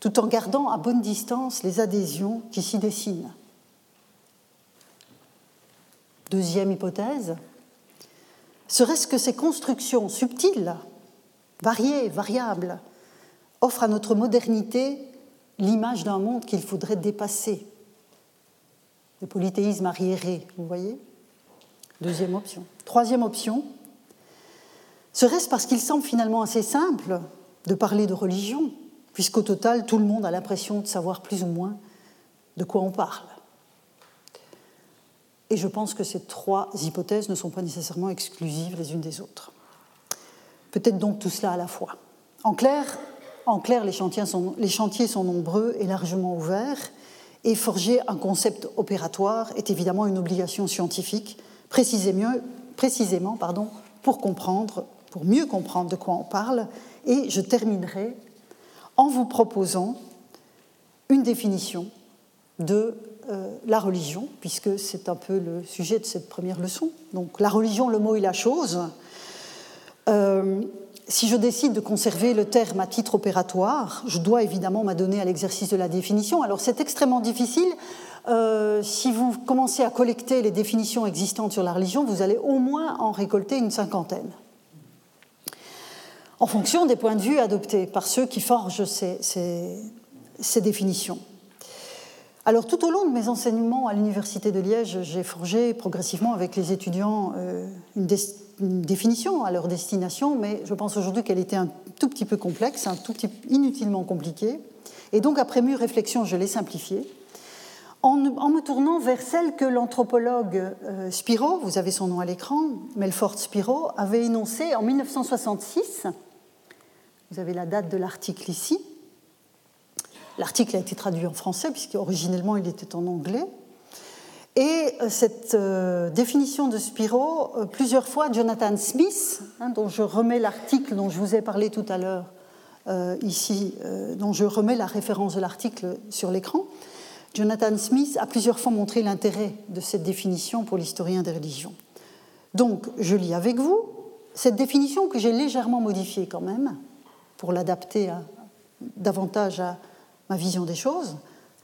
tout en gardant à bonne distance les adhésions qui s'y dessinent? Deuxième hypothèse, serait-ce que ces constructions subtiles, variées, variables, offrent à notre modernité l'image d'un monde qu'il faudrait dépasser? Le polythéisme arriéré, vous voyez? Deuxième option. Troisième option, serait-ce parce qu'il semble finalement assez simple de parler de religion puisqu'au total, tout le monde a l'impression de savoir plus ou moins de quoi on parle? Et je pense que ces trois hypothèses ne sont pas nécessairement exclusives les unes des autres. Peut-être donc tout cela à la fois. En clair, les, chantiers sont, nombreux et largement ouverts, et forger un concept opératoire est évidemment une obligation scientifique, précisément, pour comprendre, pour mieux comprendre de quoi on parle. Et je terminerai en vous proposant une définition de euh, la religion, puisque c'est un peu le sujet de cette première leçon. Donc la religion, le mot et la chose. Euh, si je décide de conserver le terme à titre opératoire, je dois évidemment m'adonner à l'exercice de la définition. Alors c'est extrêmement difficile. Euh, si vous commencez à collecter les définitions existantes sur la religion, vous allez au moins en récolter une cinquantaine. En fonction des points de vue adoptés par ceux qui forgent ces, ces définitions. Alors tout au long de mes enseignements à l'Université de Liège, j'ai forgé progressivement avec les étudiants euh, une, définition à leur destination, mais je pense aujourd'hui qu'elle était un tout petit peu complexe, un tout petit inutilement compliquée. Et donc après mûre réflexion, je l'ai simplifiée en, me tournant vers celle que l'anthropologue euh, Spiro, vous avez son nom à l'écran, Melfort Spiro, avait énoncée en 1966. Vous avez la date de l'article ici. L'article a été traduit en français, puisqu'originellement il était en anglais. Et euh, cette euh, définition de Spiro, euh, plusieurs fois, Jonathan Smith, hein, dont je remets l'article dont je vous ai parlé tout à l'heure ici, dont je remets la référence de l'article sur l'écran, Jonathan Smith a plusieurs fois montré l'intérêt de cette définition pour l'historien des religions. Donc, je lis avec vous cette définition que j'ai légèrement modifiée quand même, pour l'adapter davantage à, ma vision des choses,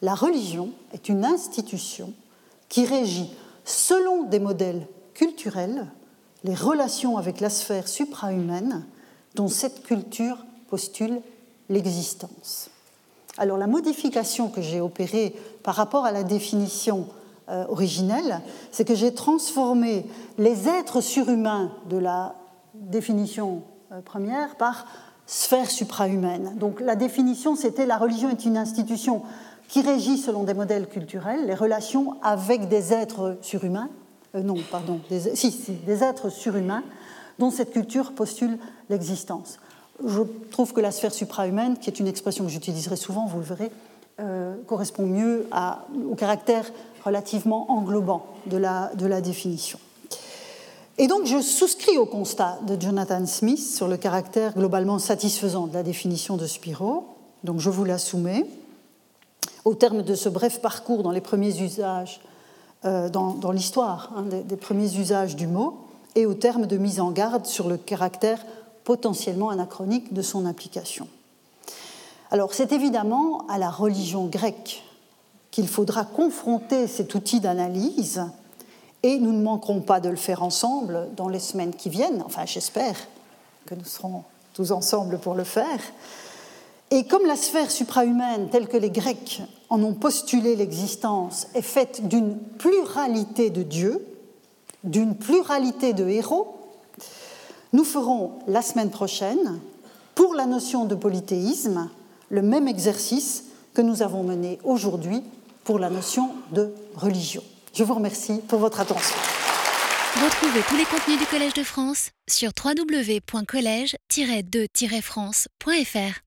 la religion est une institution qui régit, selon des modèles culturels, les relations avec la sphère suprahumaine dont cette culture postule l'existence. Alors la modification que j'ai opérée par rapport à la définition euh, originelle, c'est que j'ai transformé les êtres surhumains de la définition euh, première par sphère suprahumaine. Donc la définition, c'était la religion est une institution qui régit selon des modèles culturels les relations avec des êtres surhumains, euh, non, pardon, des, si, des êtres surhumains dont cette culture postule l'existence. Je trouve que la sphère suprahumaine, qui est une expression que j'utiliserai souvent, vous le verrez, euh, correspond mieux au caractère relativement englobant de la, de la définition. Et donc je souscris au constat de Jonathan Smith sur le caractère globalement satisfaisant de la définition de Spiro. Donc je vous la soumets. Au terme de ce bref parcours dans les premiers usages, euh, dans, l'histoire hein, des, premiers usages du mot, et au terme de mise en garde sur le caractère potentiellement anachronique de son application. Alors c'est évidemment à la religion grecque qu'il faudra confronter cet outil d'analyse et nous ne manquerons pas de le faire ensemble dans les semaines qui viennent. Enfin, j'espère que nous serons tous ensemble pour le faire. Et comme la sphère suprahumaine, telle que les Grecs en ont postulé l'existence, est faite d'une pluralité de dieux, d'une pluralité de héros, nous ferons la semaine prochaine, pour la notion de polythéisme, le même exercice que nous avons mené aujourd'hui pour la notion de religion. Je vous remercie pour votre attention. Retrouvez tous les contenus du Collège de France sur www.colège-2-france.fr.